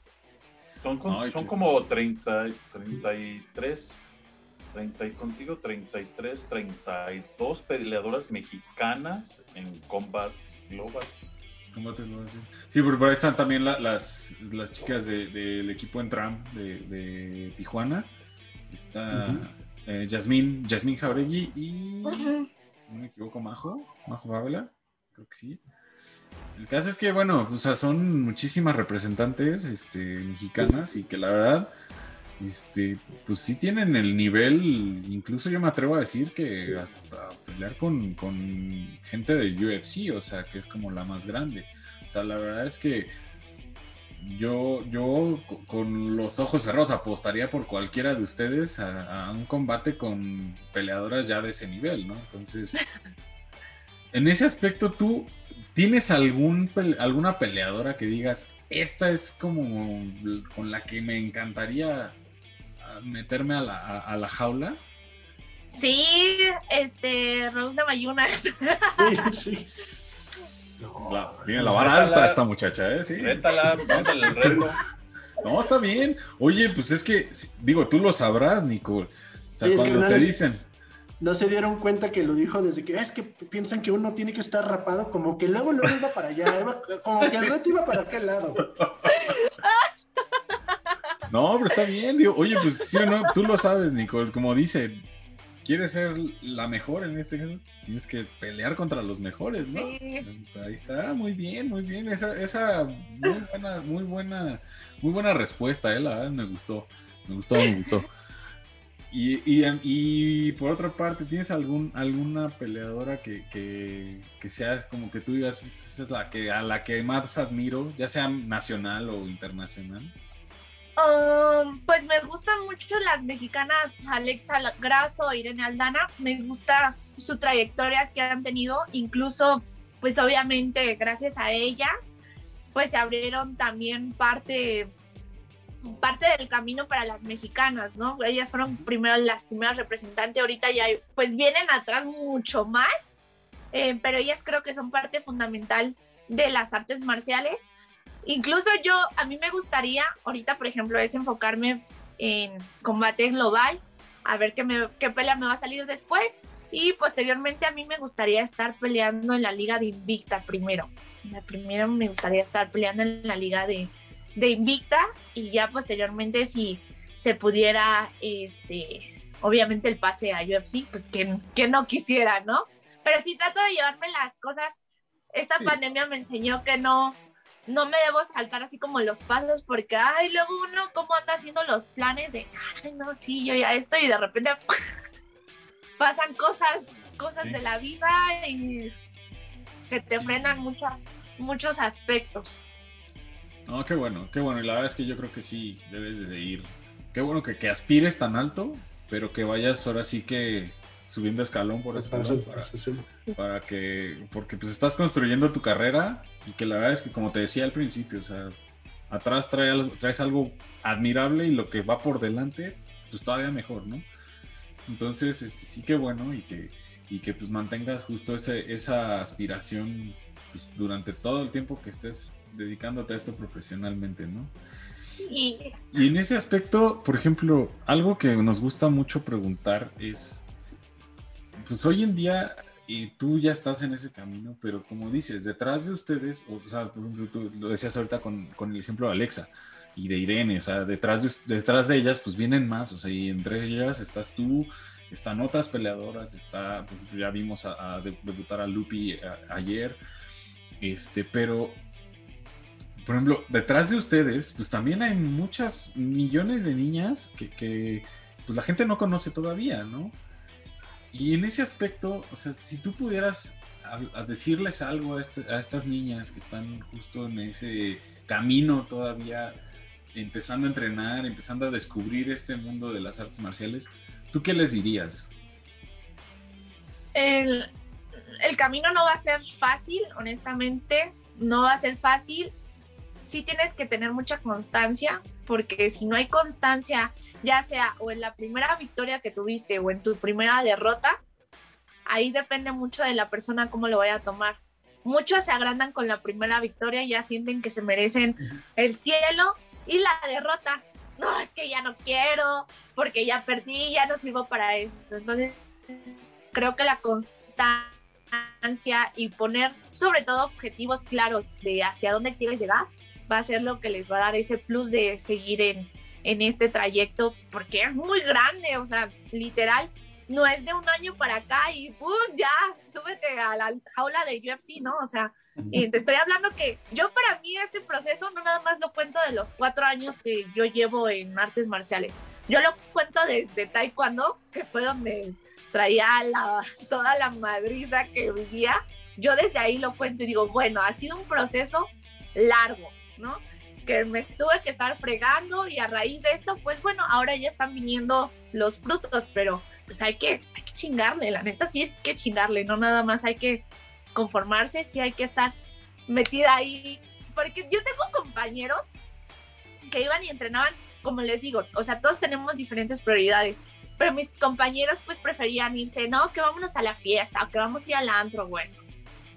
Son, son como 30, 33, 30 y contigo 33, 32 peleadoras mexicanas en Combat Global. Sí, porque por ahí están también las, las chicas del equipo Entram de, de Tijuana. Está uh Yasmín, Jauregui y. No me equivoco, Majo. Majo Fábela. Creo que sí. El caso es que, bueno, o sea, son muchísimas representantes este, mexicanas y que la verdad, este, pues sí tienen el nivel, incluso yo me atrevo a decir que hasta pelear con, con gente de UFC, o sea, que es como la más grande. O sea, la verdad es que yo, yo con los ojos cerrados apostaría por cualquiera de ustedes a, un combate con peleadoras ya de ese nivel, ¿no? Entonces, en ese aspecto, ¿tú tienes algún, alguna peleadora que digas, esta es como con la que me encantaría meterme a la, a, la jaula? Sí, este, Rose Mayuna. tiene la vara alta esta muchacha, ¿eh? Sí. Rétala, el reto. No, está bien. Oye, pues es que, digo, tú lo sabrás, Nicole. O sea, cuando te dicen. No se dieron cuenta que lo dijo desde que es que piensan que uno tiene que estar rapado, como que luego luego iba para allá, como que el reto iba para aquel lado. No, pero está bien, digo, oye, pues sí o no, tú lo sabes, Nicole, como dice, quieres ser la mejor en este caso, tienes que pelear contra los mejores, ¿no? Ahí está, muy bien, muy bien. Esa, esa muy buena, muy buena, muy buena respuesta, ¿eh? La verdad me gustó, me gustó, me gustó. Y, y, por otra parte, ¿tienes algún, alguna peleadora que, que, que, sea como que tú digas, esta es la que, a la que más admiro, ya sea nacional o internacional? Um, pues me gustan mucho las mexicanas Alexa Grasso, Irene Aldana. Me gusta su trayectoria que han tenido, incluso, pues obviamente gracias a ellas, pues se abrieron también parte, parte del camino para las mexicanas, ¿no? Ellas fueron primero las primeras representantes, ahorita ya pues vienen atrás mucho más, eh, pero ellas creo que son parte fundamental de las artes marciales Incluso yo, a mí me gustaría, ahorita por ejemplo, es enfocarme en combate global, a ver qué, me, qué pelea me va a salir después. Y posteriormente a mí me gustaría estar peleando en la liga de Invicta primero. La primero me gustaría estar peleando en la liga de, de Invicta y ya posteriormente si se pudiera, este, obviamente el pase a UFC, pues que, no quisiera, ¿no? Pero sí trato de llevarme las cosas. Esta pandemia me enseñó que no, no me debo saltar así como los pasos porque, ay, luego uno cómo anda haciendo los planes de, ay, no, sí, yo ya estoy y de repente pasan cosas, cosas de la vida y que te frenan muchos aspectos. No, qué bueno, qué bueno. Y la verdad es que yo creo que sí, debes de seguir. Qué bueno que, que aspires tan alto, pero que vayas ahora sí que subiendo escalón por escalón para, para, que, porque pues estás construyendo tu carrera y que la verdad es que como te decía al principio, o sea, atrás trae, traes algo admirable y lo que va por delante, pues todavía mejor, ¿no? Entonces, este, sí que bueno y que, y que pues mantengas justo ese, esa aspiración pues, durante todo el tiempo que estés dedicándote a esto profesionalmente, ¿no? Y en ese aspecto, por ejemplo, algo que nos gusta mucho preguntar es, pues hoy en día y tú ya estás en ese camino, pero como dices, detrás de ustedes, o sea, tú lo decías ahorita con, con, el ejemplo de Alexa y de Irene, o sea, detrás de, detrás de ellas, pues vienen más, o sea, y entre ellas estás tú, están otras peleadoras, está, pues, ya vimos a, debutar a Lupi ayer, este, pero, por ejemplo, detrás de ustedes, pues también hay muchas millones de niñas que, pues la gente no conoce todavía, ¿no? Y en ese aspecto, o sea, si tú pudieras decirles algo este, a, estas niñas que están justo en ese camino todavía, empezando a entrenar, empezando a descubrir este mundo de las artes marciales, ¿tú qué les dirías? El camino no va a ser fácil, honestamente, no va a ser fácil. Sí tienes que tener mucha constancia, porque si no hay constancia, ya sea o en la primera victoria que tuviste o en tu primera derrota, ahí depende mucho de la persona cómo lo vaya a tomar. Muchos se agrandan con la primera victoria y ya sienten que se merecen el cielo y la derrota. no, es que ya no quiero, porque ya perdí, ya no sirvo para esto. Entonces, creo que la constancia y poner sobre todo objetivos claros de hacia dónde quieres llegar va a ser lo que les va a dar ese plus de seguir en, en este trayecto, porque es muy grande, o sea, literal, no es de un año para acá y ¡pum! ya, súbete a la jaula de UFC, ¿no? O sea, y te estoy hablando que yo para mí este proceso no nada más lo cuento de los cuatro años que yo llevo en artes marciales, yo lo cuento desde Taekwondo, que fue donde traía la, toda la madriza que vivía, yo desde ahí lo cuento y digo, bueno, ha sido un proceso largo, ¿no? Que me tuve que estar fregando y a raíz de esto, pues bueno, ahora ya están viniendo los frutos, pero pues hay que, hay que chingarle, la neta sí hay que chingarle, no nada más hay que conformarse, sí hay que estar metida ahí, porque yo tengo compañeros que iban y entrenaban, como les digo, o sea, todos tenemos diferentes prioridades, pero mis compañeros pues preferían irse, no, que vámonos a la fiesta, o que vamos a ir al antro o.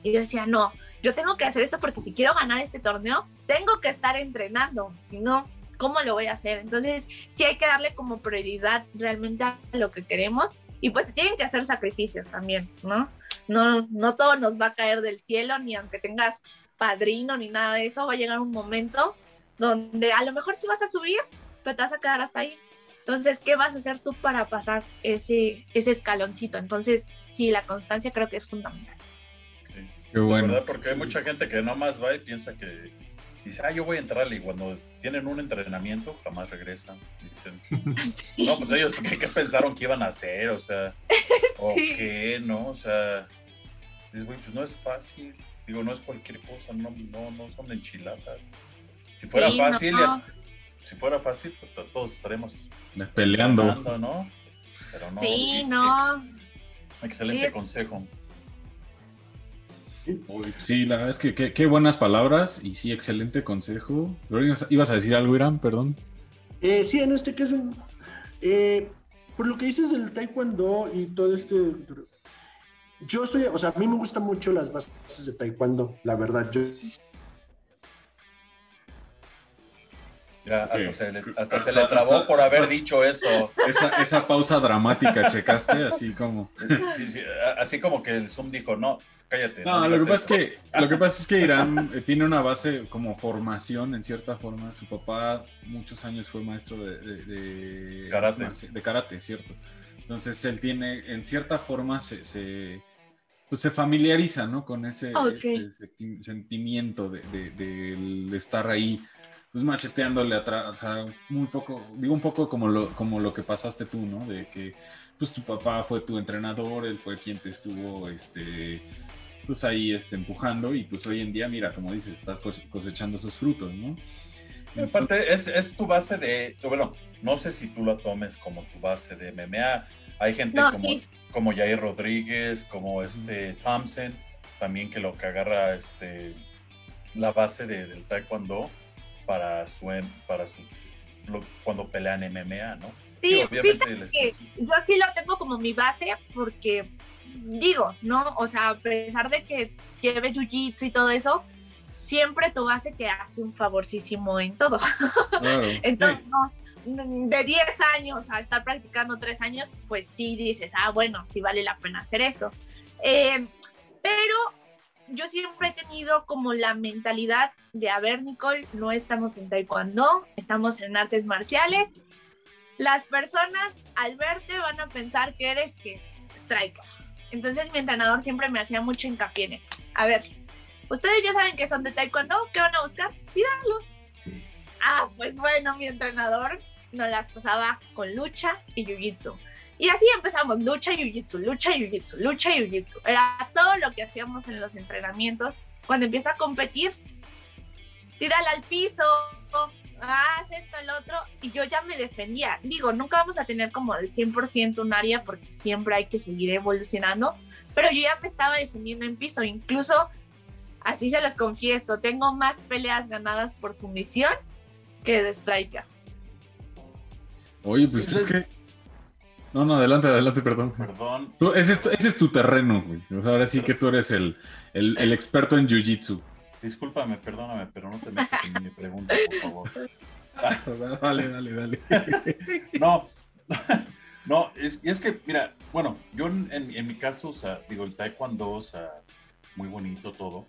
Y yo decía, no, yo tengo que hacer esto porque si quiero ganar este torneo, tengo que estar entrenando, si no, ¿cómo lo voy a hacer? Entonces, sí hay que darle como prioridad realmente a lo que queremos y pues tienen que hacer sacrificios también, ¿no? No, no todo nos va a caer del cielo, ni aunque tengas padrino ni nada de eso, va a llegar un momento donde a lo mejor sí vas a subir, pero te vas a quedar hasta ahí. Entonces, ¿qué vas a hacer tú para pasar ese, ese escaloncito? Entonces, sí, la constancia creo que es fundamental. Qué bueno. Porque hay mucha gente que nomás va y piensa que dice, ah, yo voy a entrarle y cuando tienen un entrenamiento jamás regresan. Dicen, no, pues ellos ¿qué, pensaron que iban a hacer? O sea, ¿o qué? ¿No? O sea, dices, güey, pues no es fácil. Digo, no es cualquier cosa, no, no, no son enchiladas. Si fuera fácil, si fuera fácil, pues todos estaremos peleando. ¿no? Pero no. Sí, no. excelente consejo. Sí, la verdad es que qué buenas palabras y sí, excelente consejo. ¿Ibas a decir algo, Irán? Perdón. Eh, sí, en este caso, eh, por lo que dices del taekwondo y todo este... Yo soy, o sea, a mí me gustan mucho las bases de taekwondo, la verdad. Yo hasta, se le, hasta se le, trabó por haber dicho eso. Esa, esa, pausa dramática, ¿checaste? Así como. Sí, sí, así como que el Zoom dijo, no, cállate. No, lo, que pasa es que, lo que pasa es que Irán eh, tiene una base como formación, en cierta forma. Su papá muchos años fue maestro de, de, karate. de karate, ¿cierto? Entonces él tiene, en cierta forma, se, se pues se familiariza, ¿no? Con ese, sentimiento de, de, estar ahí pues macheteándole atrás, o sea, muy poco, digo un poco como lo, como lo que pasaste tú, ¿no? De que pues tu papá fue tu entrenador, él fue quien te estuvo, este, pues ahí, este, empujando y pues hoy en día, mira, como dices, estás cosechando esos frutos, ¿no? Aparte, es, es tu base de, bueno, no sé si tú lo tomes como tu base de MMA, hay gente como, como Jair Rodríguez, como este Thompson, también que lo que agarra, este, la base de, del taekwondo, para su, para su cuando pelean MMA, ¿no? Sí, obviamente yo aquí lo tengo como mi base porque digo, ¿no? O sea, a pesar de que lleve jiu-jitsu y todo eso, siempre tu base te hace un favorcísimo en todo. Entonces, de 10 años a estar practicando 3 años, pues sí dices, ah, bueno, sí vale la pena hacer esto. Eh, pero yo siempre he tenido como la mentalidad de, a ver, Nicole, no estamos en taekwondo, estamos en artes marciales. Las personas al verte van a pensar que eres que striker. Entonces mi entrenador siempre me hacía mucho hincapié en esto. A ver, ustedes ya saben que son de taekwondo, ¿qué van a buscar? Tirarlos. Ah, pues bueno, mi entrenador nos las pasaba con lucha y jiu-jitsu. Y así empezamos, lucha jiu-jitsu, lucha jiu-jitsu, lucha jiu-jitsu. Era todo lo que hacíamos en los entrenamientos. Cuando empieza a competir, tírala al piso, haz esto, el otro, y yo ya me defendía. Digo, nunca vamos a tener como el 100% un área porque siempre hay que seguir evolucionando, pero yo ya me estaba defendiendo en piso, incluso, así se los confieso, tengo más peleas ganadas por sumisión que de striker. Oye, pues es que no, no, adelante, adelante, perdón. Perdón. ese, es, tu terreno, güey. ahora sí que tú eres el, el, experto en jiu-jitsu. Discúlpame, perdóname, pero no te metas en mi pregunta, por favor. dale, dale, dale. No, no, es, es que, mira, bueno, yo en, en, mi caso, o sea, digo, el taekwondo, o sea, muy bonito todo,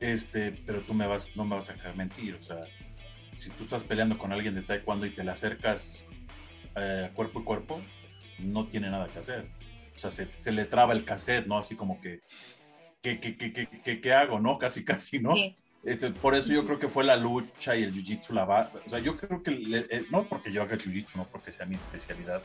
este, pero tú me vas, no me vas a dejar mentir, o sea, si tú estás peleando con alguien de taekwondo y te le acercas eh, cuerpo a cuerpo, no tiene nada que hacer. O sea, se, se le traba el cassette, ¿no? Así como que, ¿qué, qué, qué, qué hago, no? Casi, casi, ¿no? Este, por eso yo creo que fue la lucha y el jiu-jitsu la base. O sea, yo creo que, eh, no porque yo haga jiu-jitsu, no porque sea mi especialidad,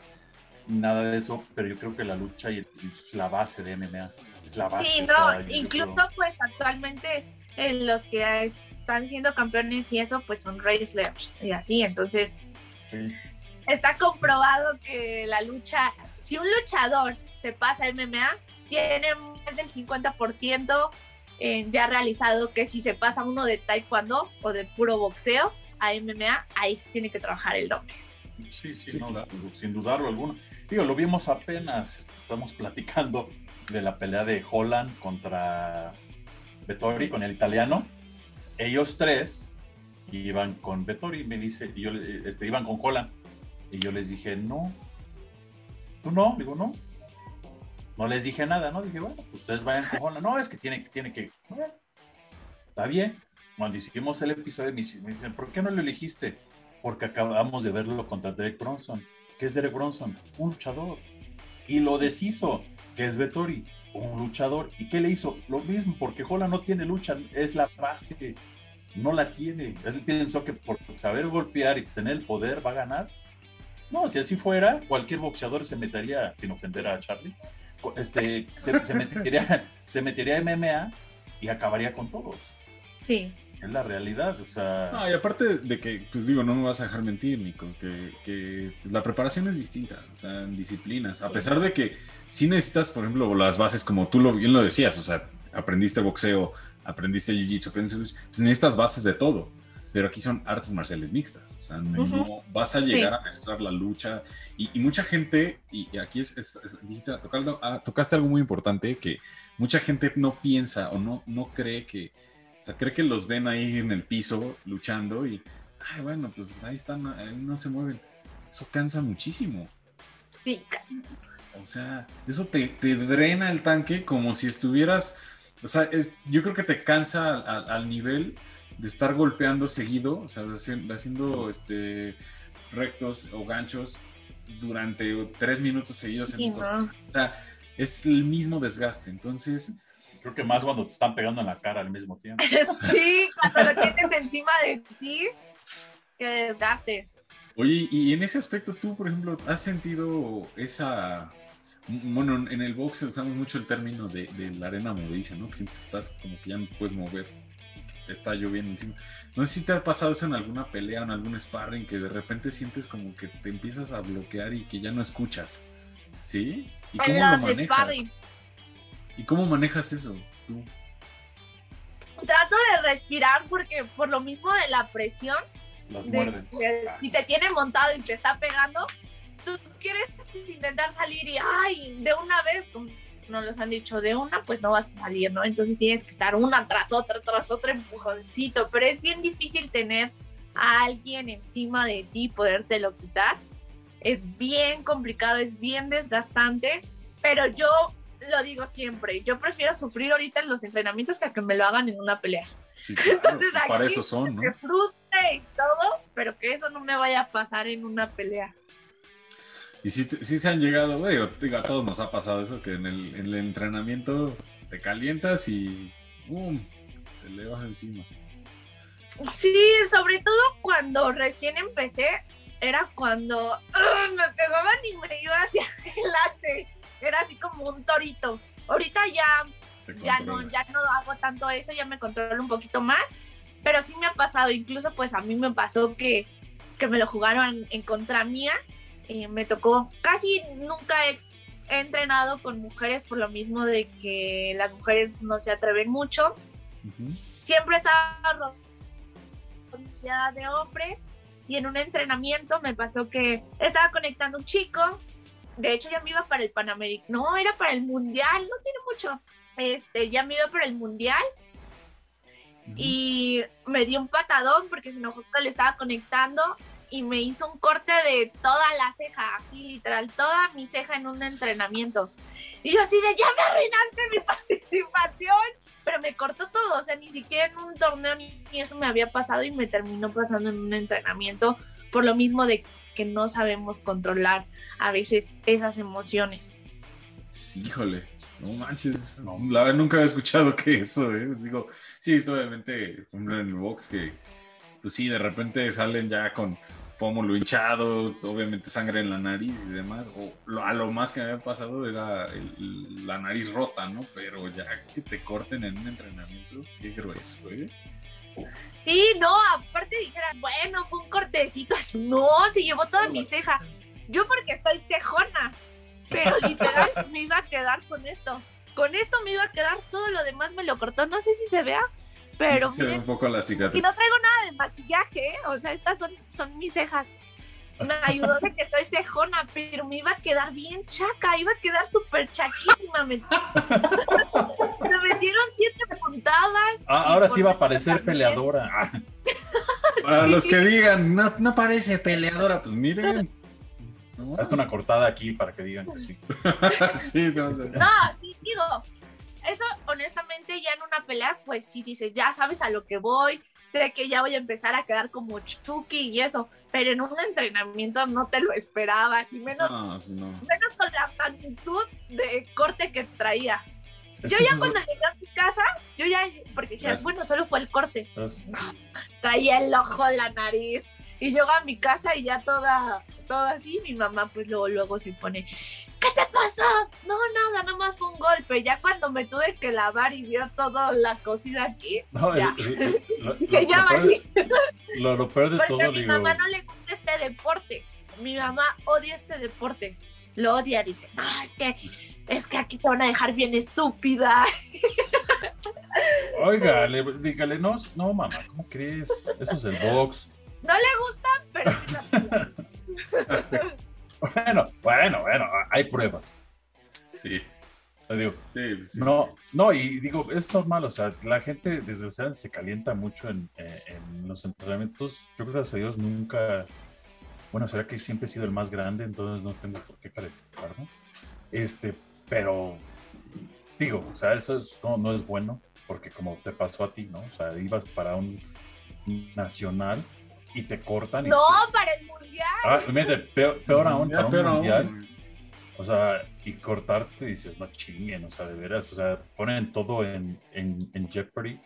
nada de eso, pero yo creo que la lucha y el jiu-jitsu es la base de MMA. Es la base. Sí, no, incluso pues actualmente en los que están siendo campeones y eso, pues son wrestlers y así, entonces está comprobado que la lucha, si un luchador se pasa a MMA, tiene más del 50% eh, ya realizado que si se pasa uno de taekwondo o de puro boxeo a MMA, ahí tiene que trabajar el doble. Sí, sí, no, sin dudarlo alguno. Digo, lo vimos apenas, estamos platicando de la pelea de Holland contra Vettori, con el italiano. Ellos tres iban con Vettori, me dice, y yo, este, iban con Holland. Y yo les dije, no, tú no, digo, no, no les dije nada, ¿no? Dije, bueno, pues ustedes vayan con No, es que tiene, tiene que. está bien. Cuando hicimos el episodio, me dicen, ¿por qué no lo elegiste? Porque acabamos de verlo contra Derek Bronson. ¿Qué es Derek Bronson? Un luchador. Y lo deshizo, que es Vettori, un luchador. ¿Y qué le hizo? Lo mismo, porque Jola no tiene lucha, es la base, no la tiene. Él pensó que por saber golpear y tener el poder va a ganar. No, si así fuera, cualquier boxeador se metería, sin ofender a Charlie, este, se, se, metería, se metería MMA y acabaría con todos. Sí. Es la realidad, o sea... No, y aparte de que, pues digo, no me vas a dejar mentir, Nico, que, que pues, la preparación es distinta, o sea, en disciplinas. A pesar de que sí necesitas, por ejemplo, las bases, como tú lo, bien lo decías, o sea, aprendiste boxeo, aprendiste jiu-jitsu, pues necesitas bases de todo pero aquí son artes marciales mixtas, o sea, no vas a llegar a mezclar la lucha y, mucha gente, y, aquí es, es, ah, tocaste algo muy importante que mucha gente no piensa o no, no cree que, o sea, cree que los ven ahí en el piso luchando y, ay, bueno, pues ahí están, ahí no se mueven. Eso cansa muchísimo. Sí. O sea, eso te, te drena el tanque como si estuvieras, o sea, es, yo creo que te cansa al nivel de estar golpeando seguido, o sea, haciendo, este, rectos o ganchos durante tres minutos seguidos en O sea, es el mismo desgaste. Entonces, creo que más cuando te están pegando en la cara al mismo tiempo. sí, cuando lo tienes encima de ti, que desgaste. Oye, y en ese aspecto, tú, por ejemplo, ¿has sentido esa... Bueno, en el box usamos mucho el término de, la arena movediza, ¿no? Que sientes que estás como que ya no puedes mover está lloviendo encima. No sé si te ha pasado eso en alguna pelea o en algún sparring que de repente sientes como que te empiezas a bloquear y que ya no escuchas. ¿Sí? ¿Y cómo lo manejas? ¿Y cómo manejas eso tú? Trato de respirar porque por lo mismo de la presión, muerden. si te tiene montado y te está pegando, tú quieres intentar salir y ay, de una vez no los han dicho de una, pues no vas a salir, ¿no? Entonces tienes que estar una tras otra, tras otra empujoncito, pero es bien difícil tener a alguien encima de ti, podértelo quitar. Es bien complicado, es bien desgastante, pero yo lo digo siempre, yo prefiero sufrir ahorita en los entrenamientos que a que me lo hagan en una pelea. Entonces, pues para eso son, ¿no? Que frustre y todo, pero que eso no me vaya a pasar en una pelea. Y sí, se han llegado, güey, a todos nos ha pasado eso, que en el, en el entrenamiento te calientas y ¡bum! te le vas encima. Sí, sobre todo cuando recién empecé, era cuando me pegaban y me iba hacia adelante. Era así como un torito. Ahorita ya, ya no, ya no hago tanto eso, ya me controlo un poquito más. Pero sí me ha pasado, incluso pues a mí me pasó que, que me lo jugaron en contra mía eh, me tocó, casi nunca he, entrenado con mujeres por lo mismo de que las mujeres no se atreven mucho. Siempre estaba rodeada de hombres y en un entrenamiento me pasó que estaba conectando un chico, de hecho ya me iba para el Panamericano, no, era para el Mundial, no tiene mucho, este, ya me iba para el Mundial y me dio un patadón porque se enojó que le estaba conectando y me hizo un corte de toda la ceja, así literal, toda mi ceja en un entrenamiento. Y yo así de, ya me arruinaste mi participación, pero me cortó todo, o sea, ni siquiera en un torneo ni, eso me había pasado y me terminó pasando en un entrenamiento por lo mismo de que no sabemos controlar a veces esas emociones. Sí, híjole, no manches, la verdad nunca había escuchado que eso, ¿eh? digo, sí, obviamente en el box que, pues sí, de repente salen ya con pómulo hinchado, obviamente sangre en la nariz y demás. O a lo más que me había pasado era la nariz rota, ¿no? Pero ya que te corten en un entrenamiento, qué grueso, ¿eh? Sí, no, aparte dijera, bueno, fue un cortecito. No, se llevó toda mi ceja. Yo porque estoy cejona, pero literal me iba a quedar con esto. Con esto me iba a quedar, todo lo demás me lo cortó. No sé si se vea, pero se ve un poco la cicatriz. Y no traigo nada de maquillaje, ¿eh? o sea, estas son, son mis cejas. Me ayudó de que soy cejona, pero me iba a quedar bien chaca, iba a quedar súper chaquísima. Me... me metieron siete puntadas. Ah, ahora sí va a parecer peleadora. Para los que digan, no, no parece peleadora, pues miren. Hasta una cortada aquí para que digan que sí. sí, no, no, sí, digo, eso honestamente ya en una pelea, pues sí dices, ya sabes a lo que voy, sé que ya voy a empezar a quedar como Chucky y eso, pero en un entrenamiento no te lo esperabas y menos, menos con la magnitud de corte que traía. yo ya cuando llegué a mi casa, yo ya, porque ya, bueno, solo fue el corte. Traía el ojo, la nariz, y llego a mi casa y ya toda, toda así, mi mamá pues luego, luego se pone, ¿qué te pasó? No, nada, nomás fue un golpe. Ya cuando me tuve que lavar y vio toda la cocida aquí, ya. que ya lo, lo, peor de Porque todo, a mi mamá no le gusta este deporte. Mi mamá odia este deporte. Lo odia, dice, no, es que, es que aquí te van a dejar bien estúpida. Oiga, dígale, no, no, mamá, ¿cómo crees? Eso es el box. No le gusta, pero Bueno, bueno, bueno, hay pruebas. Sí. Digo, No, no, y digo, es normal, o sea, la gente desgraciadamente se calienta mucho en, eh, en, los entrenamientos. Yo creo que gracias a Dios nunca, bueno, será que siempre he sido el más grande, entonces no tengo por qué calentar, ¿no? Este, pero digo, o sea, eso no, no es bueno, porque como te pasó a ti, ¿no? O sea, ibas para un nacional y te cortan. Y no, para el mundial. Ah, peor, aún, para un mundial. O sea, y cortarte dices, no chinguen, o sea, de veras, o sea, ponen todo en, en, en Jeopardy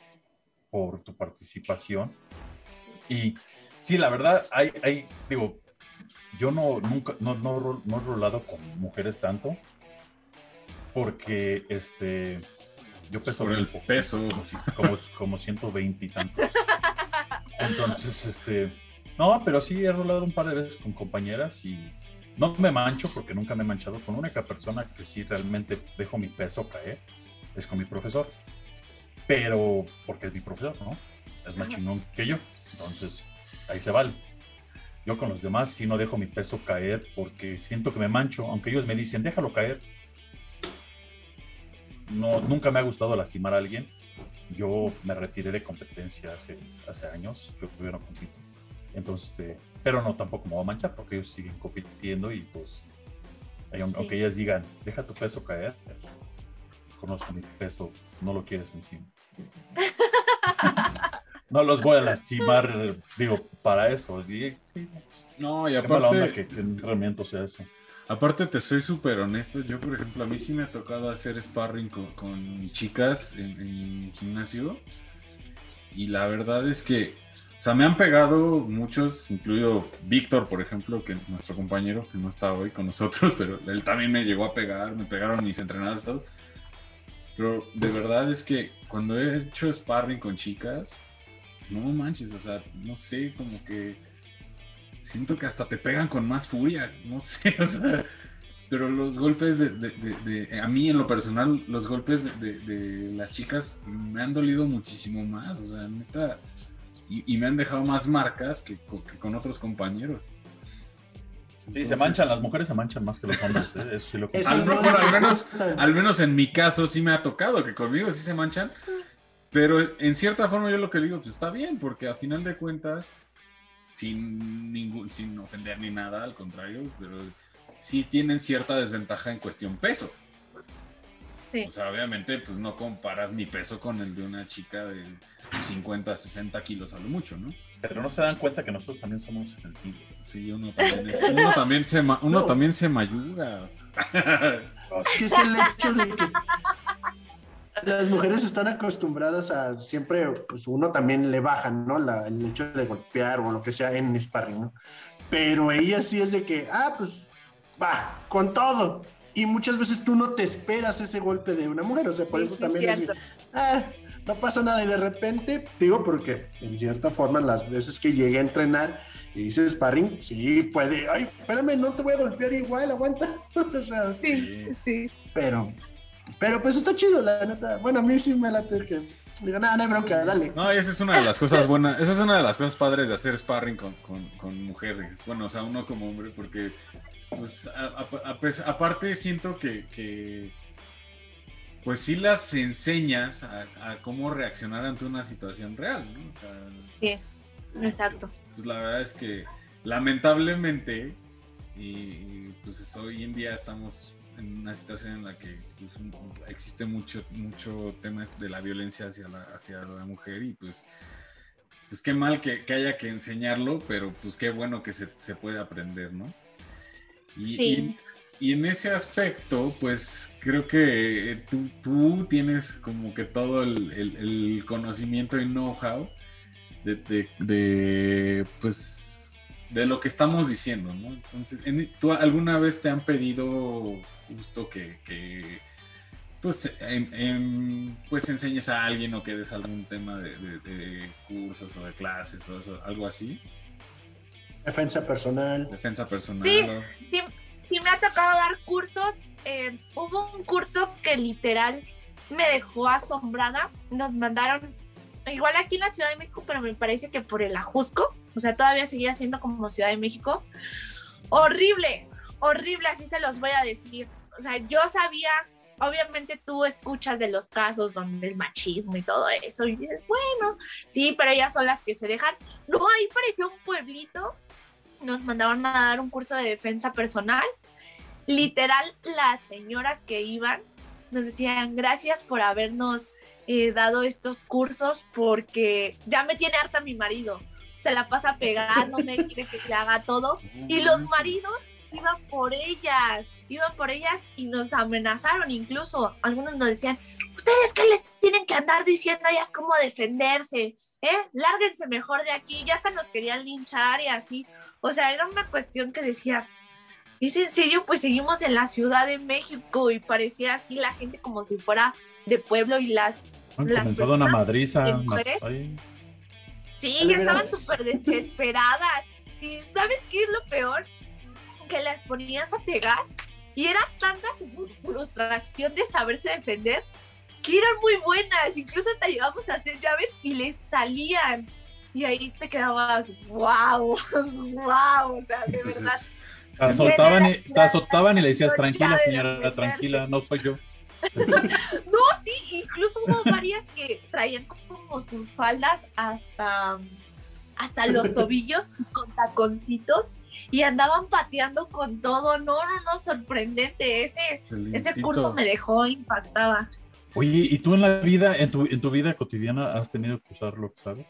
por tu participación. Y sí, la verdad, hay, hay digo, yo no, nunca, no, no, no he rolado con mujeres tanto, porque, este, yo peso por el peso como, como 120 y tantos entonces este no pero sí he rolado un par de veces con compañeras y no me mancho porque nunca me he manchado. Con única persona que sí realmente dejo mi peso caer es con mi profesor. Pero porque es mi profesor no es más chingón que yo. Entonces ahí se vale. Yo con los demás sí no dejo mi peso caer porque siento que me mancho. Aunque ellos me dicen déjalo caer no, nunca me ha gustado lastimar a alguien. Yo me retiré de competencia hace, hace años, yo no compito. Entonces, este, pero no tampoco me voy a manchar porque ellos siguen compitiendo y pues, aunque ellas digan, deja tu peso caer, conozco mi peso, no lo quieres encima. no los voy a lastimar, digo, para eso. no, y aparte... que, que el entrenamiento sea eso. Aparte, te soy súper honesto. Yo, por ejemplo, a mí sí me ha tocado hacer sparring con, chicas en, gimnasio. Y la verdad es que, o sea, me han pegado muchos, incluido Víctor, por ejemplo, que nuestro compañero, que no está hoy con nosotros, pero él también me llegó a pegar, me pegaron mis entrenadores, todo. Pero de verdad es que cuando he hecho sparring con chicas, no manches, o sea, no sé, como que siento que hasta te pegan con más furia, no sé, o sea, pero los golpes de, a mí en lo personal, los golpes de, las chicas me han dolido muchísimo más, o sea, neta, y, me han dejado más marcas que, con otros compañeros. Sí, se manchan, las mujeres se manchan más que los hombres. ¿eh? Eso lo que... al, menos, al menos en mi caso sí me ha tocado, que conmigo sí se manchan, pero en cierta forma yo lo que digo, pues está bien, porque a final de cuentas sin, ningún, sin ofender ni nada, al contrario, pero sí tienen cierta desventaja en cuestión peso. Sí. O sea, obviamente, pues no comparas mi peso con el de una chica de 50, 60 kilos a lo mucho, ¿no? Pero no se dan cuenta que nosotros también somos sensibles. Sí, uno también, es- uno también se, ma- uno No. también se mayuga. es el hecho de que las mujeres están acostumbradas a siempre, pues uno también le baja, ¿no? La- el hecho de golpear o lo que sea en sparring, ¿no? Pero ella sí es de que, ah, pues va, con todo. Y muchas veces tú no te esperas ese golpe de una mujer, o sea, por eso sí, también es, ah, no pasa nada. Y de repente, digo, porque en cierta forma, las veces que llegué a entrenar y hice sparring, sí puede, ay, espérame, no te voy a golpear igual, aguanta. o sea, Sí, sí. pero, pero pues está chido, la neta. Bueno, a mí sí me late que diga, nada, no hay bronca, dale. No, y esa es una de las cosas buenas, esa es una de las cosas padres de hacer sparring con, con- con mujeres. Bueno, o sea, uno como hombre, porque, pues, a- a- a pes- aparte siento que, que, pues sí las enseñas a, a cómo reaccionar ante una situación real, ¿no? O sea, Sí, exacto. pues la verdad es que lamentablemente, y, y, pues hoy en día estamos en una situación en la que pues, un- existe mucho, mucho tema de la violencia hacia la, hacia la mujer y pues, pues qué mal que, que haya que enseñarlo, pero pues qué bueno que se, se puede aprender, ¿no? Y, Sí. y- y en ese aspecto, pues creo que eh, tú, tú tienes como que todo el, el- el conocimiento y know-how de, de- de, pues, de lo que estamos diciendo, ¿no? Entonces, en- ¿tú alguna vez te han pedido justo que, que, pues, en- en- pues enseñes a alguien o que des algún tema de, de- de cursos o de clases o eso, algo así? Defensa personal. Defensa personal. Sí, sí, sí me ha tocado dar cursos. Eh, hubo un curso que literal me dejó asombrada. Nos mandaron, igual aquí en la Ciudad de México, pero me parece que por el Ajusco, o sea, todavía seguía siendo como Ciudad de México. Horrible, horrible, así se los voy a decir. O sea, yo sabía, obviamente tú escuchas de los casos donde el machismo y todo eso, y dices, bueno, sí, pero ellas son las que se dejan. No, ahí parecía un pueblito nos mandaron a dar un curso de defensa personal. Literal, las señoras que iban nos decían gracias por habernos eh, dado estos cursos porque ya me tiene harta mi marido. Se la pasa pegándome, quiere que se haga todo. Y los maridos iban por ellas, iban por ellas y nos amenazaron incluso. Algunos nos decían, ustedes qué les tienen que andar diciendo a ellas cómo defenderse, ¿eh? Lárguense mejor de aquí, ya hasta nos querían linchar y así. O sea, era una cuestión que decías, ¿es en serio? Pues seguimos en la Ciudad de México y parecía así la gente como si fuera de pueblo y las... Han Las comenzado una madriza. más- Sí, ya estaban súper desesperadas. ¿Y sabes qué es lo peor? Que las ponías a pegar y era tanta su frustración de saberse defender que eran muy buenas. Incluso hasta llegamos a hacer llaves y les salían. Y ahí te quedabas, wow, wow, o sea, de Pues verdad. Te azotaban, y, te azotaban y le decías, la- tranquila la- señora, defenderse". tranquila, no soy yo. No, sí, incluso hubo varias que traían como sus faldas hasta, hasta los tobillos con taconcitos y andaban pateando con todo. No, no, no, sorprendente. Ese, ese curso me dejó impactada. Oye, ¿y tú en la vida, en tu, en tu vida cotidiana has tenido que usar lo que sabes?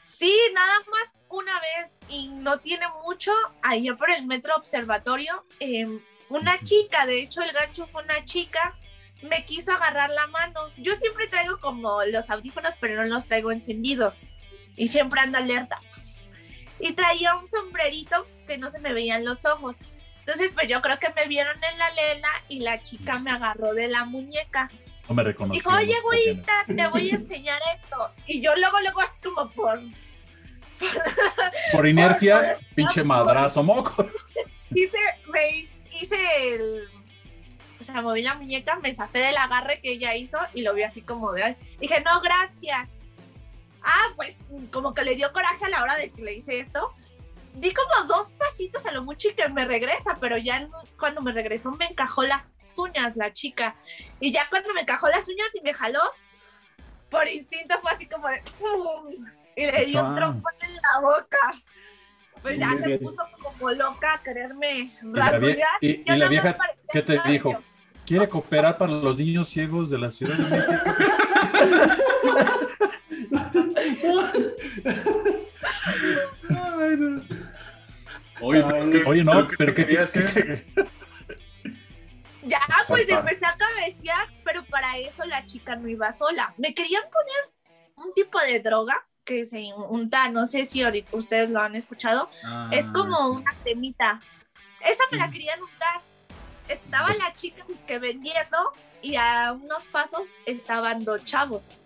Sí, nada más una vez y no tiene mucho, allá por el metro observatorio, eh, una chica, de hecho el gancho fue una chica, me quiso agarrar la mano. Yo siempre traigo como los audífonos, pero no los traigo encendidos y siempre ando alerta. Y traía un sombrerito que no se me veían los ojos. Entonces, pues yo creo que me vieron en la lela y la chica me agarró de la muñeca. No me reconocí. Dijo, oye, güerita, te voy a enseñar esto. Y yo luego, luego así como por, Por inercia, pinche madrazo, moco. hice, me hice el, o sea, moví la muñeca, me zafé del agarre que ella hizo y lo vi así como de, dije, no, gracias. Ah, pues como que le dio coraje a la hora de que le hice esto. Di como dos pasitos a lo mucho y que me regresa, pero ya cuando me regresó me encajó las uñas la chica. Y ya cuando me encajó las uñas y me jaló, por instinto fue así como de... Y le dio un trompón en la boca. pues ya se puso como loca a quererme rasguñar. y- la vieja, ¿qué te dijo? ¿Quiere cooperar para los niños ciegos de la Ciudad de México? Oye, Ay, ¿qué- Oye, no, qué pero te ¿qué, querías qué- hacer? Ya, pues empecé a cabecear, pero para eso la chica no iba sola. Me querían poner un tipo de droga que se unta, no sé si ahorita ustedes lo han escuchado, Ah, es como una cremita. Esa me la Mm. querían untar. Estaba Pues- la chica que vendiendo y a unos pasos estaban dos chavos.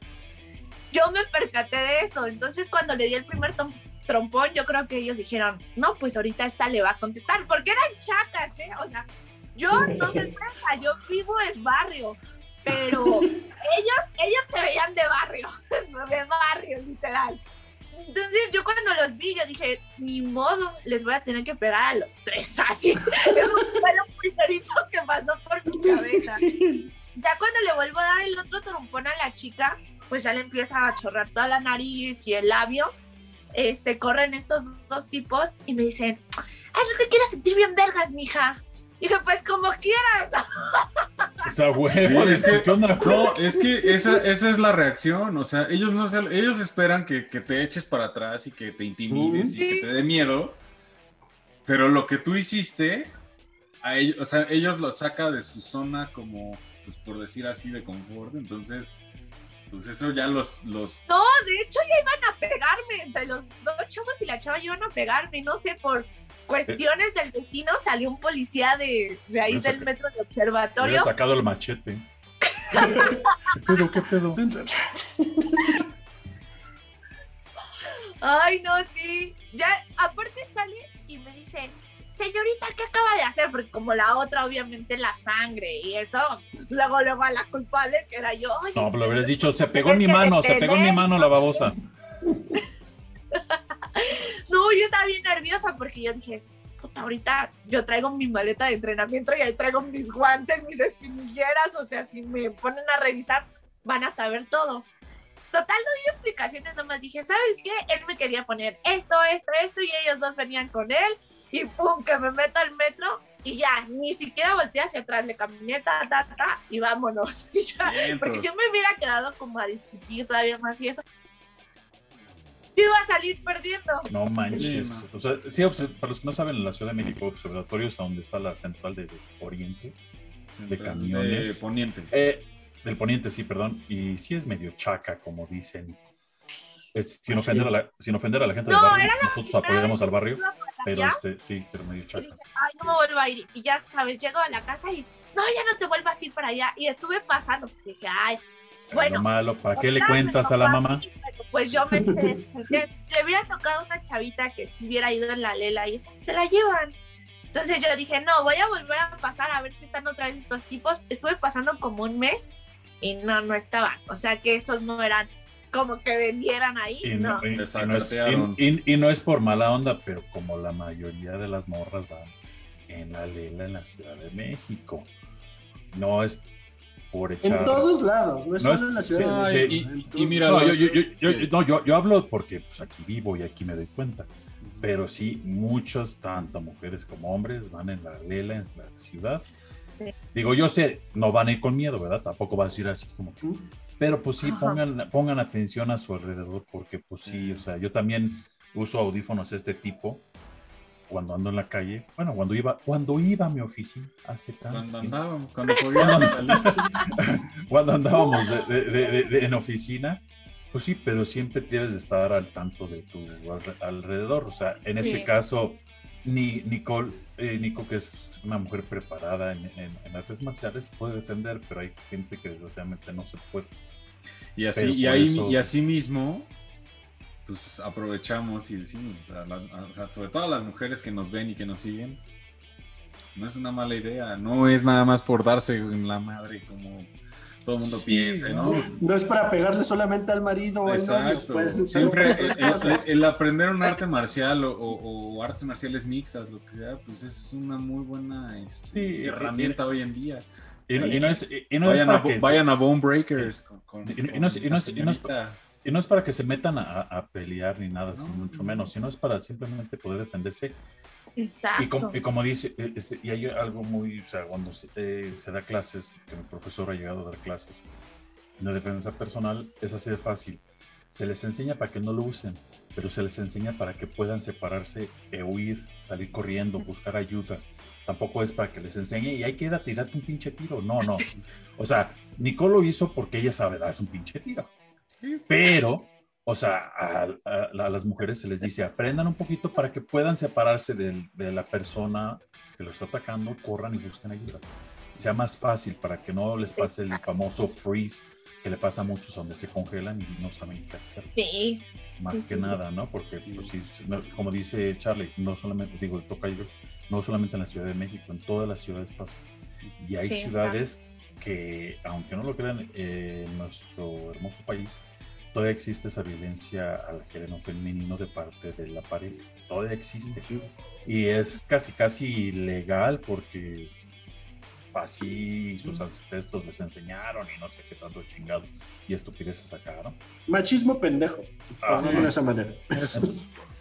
Yo me percaté de eso, entonces cuando le di el primer trompón, yo creo que ellos dijeron, no, pues ahorita esta le va a contestar, porque eran chacas, ¿eh? O sea, yo no soy fresa, yo vivo en barrio, pero ellos, ellos se veían de barrio, de barrio, literal. Entonces yo cuando los vi, yo dije, ni modo, les voy a tener que pegar a los tres, así. Eso fue lo primerito que pasó por mi cabeza. Ya cuando le vuelvo a dar el otro trompón a la chica, pues ya le empieza a chorrar toda la nariz y el labio. Este, corren estos dos tipos y me dicen, ay, no te quieres sentir bien vergas, mija. Y dije, pues como quieras. Esa Sí, huevo, es que-. No, es que esa, esa es la reacción, o sea, ellos no se- ellos esperan que, que te eches para atrás y que te intimides y que te dé miedo, pero lo que tú hiciste, a ellos, o sea, ellos lo saca de su zona como, pues por decir así, de confort, entonces, pues eso ya los, los, No, de hecho ya iban a pegarme. Entre los dos chavos y la chava iban a pegarme. No sé, por cuestiones del destino salió un policía de, de ahí del metro de Había observatorio. sacado el machete. ¿Qué pedo? ¿Qué pedo? Ay, no, sí. Ya, aparte sale y me dice, señorita, ¿qué acaba de hacer? Porque como la otra, obviamente, la sangre y eso, pues luego, luego a la culpable, que era yo. Oye, No, pero le hubieras dicho, se pegó en mi mano, se pegó en mi mano la babosa. No, yo estaba bien nerviosa porque yo dije, puta, ahorita yo traigo mi maleta de entrenamiento y ahí traigo mis guantes, mis espinilleras, o sea, si me ponen a revisar, van a saber todo. Total, no di explicaciones, nomás dije, ¿sabes qué? Él me quería poner esto, esto, esto, y ellos dos venían con él, y pum, que me meto al metro, y ya, ni siquiera volteé hacia atrás, le caminé, ta, ta, ta, y vámonos. Y ya, porque si Vientos. me hubiera quedado como a discutir todavía más y eso, yo iba a salir perdiendo. No manches. Sí, O sea, sí, para los que no saben, en la Ciudad de México, observatorios a donde está la central de Oriente, de camiones. de poniente. Eh, del poniente, sí, perdón. Y sí es medio chaca, como dicen. Es, sin, Ah, ofender sí. a la, sin ofender a la gente No, del barrio, era la nosotros apoyamos al barrio, pero este, sí, pero medio y chaca. dije, ay, no me vuelvo a ir. Y ya, ¿sabes? Llego a la casa y, no, ya no te vuelvas a ir para allá. Y estuve pasando, porque dije, ay, bueno. Lo malo, ¿para qué le cuentas a la mamá? pero Pues yo me sé, le hubiera tocado una chavita que si hubiera ido en la lela y se la llevan. Entonces yo dije, no, voy a volver a pasar a ver si están otra vez estos tipos. Estuve pasando como un mes y no, no estaban. O sea que esos no eran como que vendieran ahí. Y no. no, y- y no es, Desacatearon. y- y- y no es por mala onda, pero como la mayoría de las morras van en la lela en la Ciudad de México. No es por echar. En todos lados, no es No solo es- en la ciudad sí, de sí, y- en y mira, No, yo, yo- yo- yo- no, yo- yo hablo porque pues, aquí vivo y aquí me doy cuenta. Pero sí, muchos, tanto mujeres como hombres, van en la lela en la ciudad. Sí. Digo, yo sé, no van a ir con miedo, ¿verdad? Tampoco va a decir así como que- Pero pues sí, pongan, pongan atención a su alrededor, porque pues sí, Sí. o sea, yo también uso audífonos de este tipo cuando ando en la calle. Bueno, cuando iba, cuando iba a mi oficina hace tanto Cuando andábamos, cuando podíamos salir. cuando andábamos de- de- de- de- de- en oficina, pues sí, pero siempre debes de estar al tanto de tu alre- alrededor. O sea, en este Sí. caso, ni Nicole, eh, Nico, que es una mujer preparada en, en- en artes marciales, puede defender, pero hay gente que desgraciadamente no se puede. Y así, y ahí, eso- y así mismo, pues aprovechamos y decimos, a la- o sea, sobre todo a las mujeres que nos ven y que nos siguen, no es una mala idea, no es nada más por darse en la madre como todo el mundo Sí, piensa, ¿no? no. Es para pegarle solamente al marido o al novio. Exacto. pueden usar Siempre el, el- cosas. el aprender un arte marcial o, o- o artes marciales mixtas, lo que sea, pues es una muy buena este, Sí, y- herramienta hoy en día. Y, no- y no es, y no es vayan, a, vayan a Bone Breakers con, con- Y no- y no es- y no es- y no es- Y no para que se metan a, pelear ni nada, mucho menos, sino es para simplemente poder defenderse. Exacto. Y como, dice, este, y hay algo muy, o sea, cuando se, eh, se, da clases, que mi profesor ha llegado a dar clases de defensa personal, es así de fácil. Se les enseña para que no lo usen, pero se les enseña para que puedan separarse, e huir, salir corriendo, buscar ayuda. Tampoco es para que les enseñe y hay que ir a tirarte un pinche tiro. No, no. O sea, Nicole lo hizo porque ella sabe, dar un pinche tiro. Pero, o sea, a, las mujeres se les dice, aprendan un poquito para que puedan separarse de, de la persona que los está atacando, corran y busquen ayuda. Sea más fácil para que no les pase el famoso freeze que le pasa a muchos donde se congelan y no saben qué hacer. Sí. Más que nada, ¿no? Porque, pues, como dice Charlie, no solamente, digo, toca yo, no solamente en la Ciudad de México, en todas las ciudades pasa. Y hay ciudades que, aunque no lo crean, eh, en nuestro hermoso país, todavía existe esa violencia al género femenino de parte de la pareja. Todavía existe. Y es casi, casi legal porque así sus ancestros les enseñaron y no sé qué tanto chingados y estupideces sacaron. Machismo pendejo, de esa manera.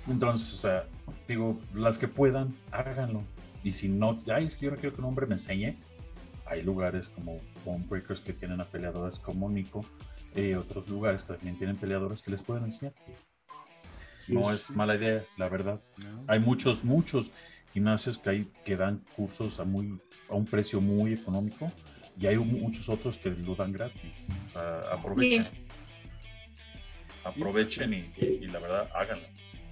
Entonces, o sea, digo, las que puedan, háganlo. Y si no, ay, es que yo no quiero que un hombre me enseñe. Hay lugares como Bone Breakers que tienen a peleadoras como Nico, y otros lugares que también tienen peleadoras que les pueden enseñar. No es mala idea, la verdad. Hay muchos, muchos gimnasios que, hay, que dan cursos a, muy, a un precio muy económico y hay muchos otros que lo dan gratis. aprovechen. Aprovechen y, la verdad, háganlo.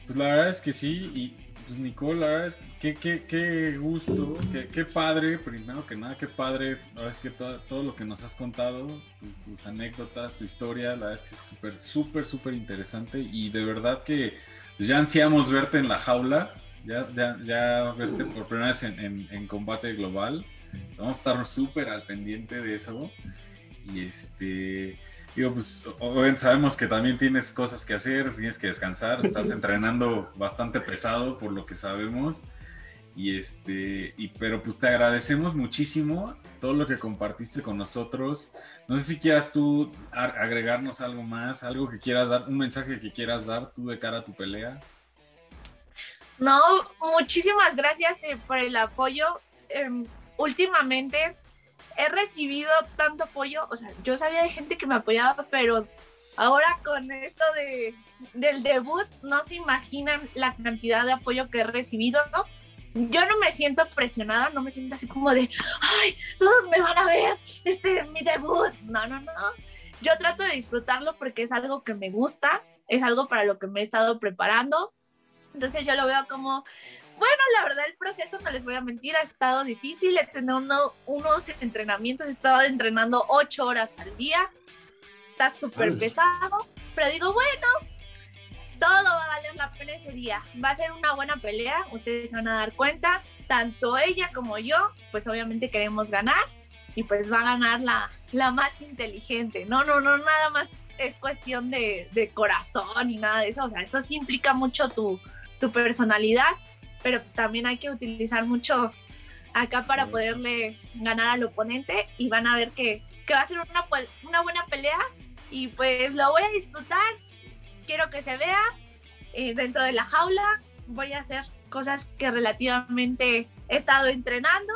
Pues la verdad es que sí, y pues Nicole, la verdad es que qué, qué, gusto, qué, qué, padre, primero que nada, qué padre, la verdad es que todo, todo lo que nos has contado, tus, anécdotas, tu historia, la verdad es que es súper, súper, súper interesante y de verdad que pues, ya ansiamos verte en la jaula ya, ya, ya verte por primera vez en, en, combate global. Vamos a estar súper al pendiente de eso. Y este, digo, pues obviamente sabemos que también tienes cosas que hacer, tienes que descansar, estás entrenando bastante pesado por lo que sabemos. Y este, y, pero pues te agradecemos muchísimo todo lo que compartiste con nosotros. No sé si quieras tú agregarnos algo más, algo que quieras dar, un mensaje que quieras dar tú de cara a tu pelea. No, muchísimas gracias eh, por el apoyo. Em, últimamente he recibido tanto apoyo, o sea, yo sabía de gente que me apoyaba, pero ahora con esto de, del debut, no se imaginan la cantidad de apoyo que he recibido, ¿no? Yo no me siento presionada, no me siento así como de, ay, todos me van a ver, este, mi debut. No, no, no. Yo trato de disfrutarlo porque es algo que me gusta, es algo para lo que me he estado preparando entonces yo lo veo como, bueno, la verdad el proceso, no les voy a mentir, ha estado difícil, he tenido unos entrenamientos, he estado entrenando ocho horas al día, está súper pesado, pero digo, bueno, todo va a valer la pena ese día, va a ser una buena pelea, ustedes se van a dar cuenta, tanto ella como yo, pues obviamente queremos ganar y pues va a ganar la, la más inteligente, no, no, no, nada más es cuestión de, de corazón y nada de eso, o sea, eso sí implica mucho tu, tu personalidad, pero también hay que utilizar mucho acá para poderle ganar al oponente y van a ver que, que va a ser una, una buena pelea y pues lo voy a disfrutar, quiero que se vea eh, dentro de la jaula, voy a hacer cosas que relativamente he estado entrenando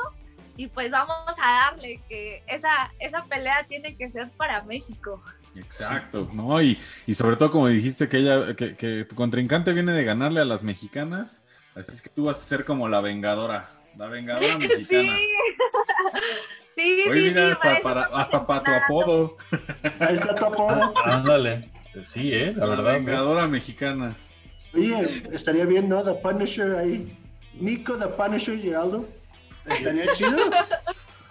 y pues vamos a darle que esa, esa pelea tiene que ser para México. Exacto, ¿no? Y, sobre todo, como dijiste, que ella, que, tu contrincante viene de ganarle a las mexicanas, así es que tú vas a ser como la vengadora, la vengadora mexicana. Sí. Sí, mira, hasta, para, hasta para tu apodo. Ahí está tu apodo. Ándale. Sí, ¿eh? La, verdad. Vengadora mexicana. Oye, estaría bien, ¿no? The Punisher ahí. Nico, The Punisher, Geraldo. Estaría chido.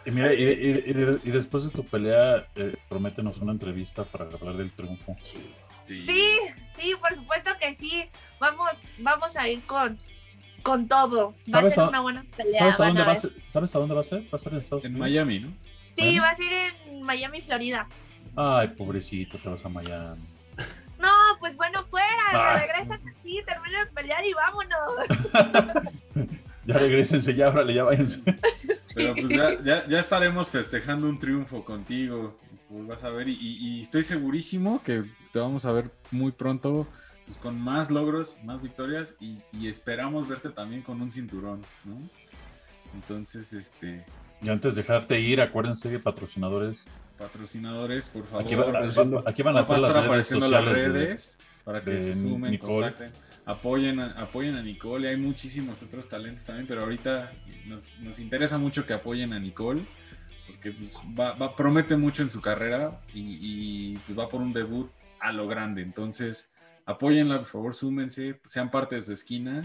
Y mira, y, después de tu pelea, eh, prométenos una entrevista para hablar del triunfo. Sí. sí, sí, por supuesto que sí. Vamos, vamos a ir con, con todo. Va a ser una buena pelea. ¿sabes a, dónde va a ser? ¿Sabes a dónde va a ser? Va a ser en Estados Unidos. En Miami, ¿no? Sí, va a ser en Miami, Florida. Ay, pobrecito, te vas a Miami. No, pues bueno, fuera, ah. regresa aquí, termina de pelear y vámonos. ya regresense, ya, órale, ya váyanse. Pero pues ya, ya, estaremos festejando un triunfo contigo. Pues vas a ver, y, y estoy segurísimo que te vamos a ver muy pronto pues, con más logros, más victorias y, y, esperamos verte también con un cinturón, ¿no? Entonces, este... Y antes de dejarte ir, acuérdense, patrocinadores. Patrocinadores, por favor. Aquí, va, aquí van a estar las redes sociales las redes para que se sumen, Nicole. contacten. Apoyen a, apoyen a Nicole y hay muchísimos otros talentos también, pero ahorita nos, nos interesa mucho que apoyen a Nicole porque pues, va, va, promete mucho en su carrera y, y pues, va por un debut a lo grande. Entonces, apóyenla, por favor, súmense, sean parte de su esquina.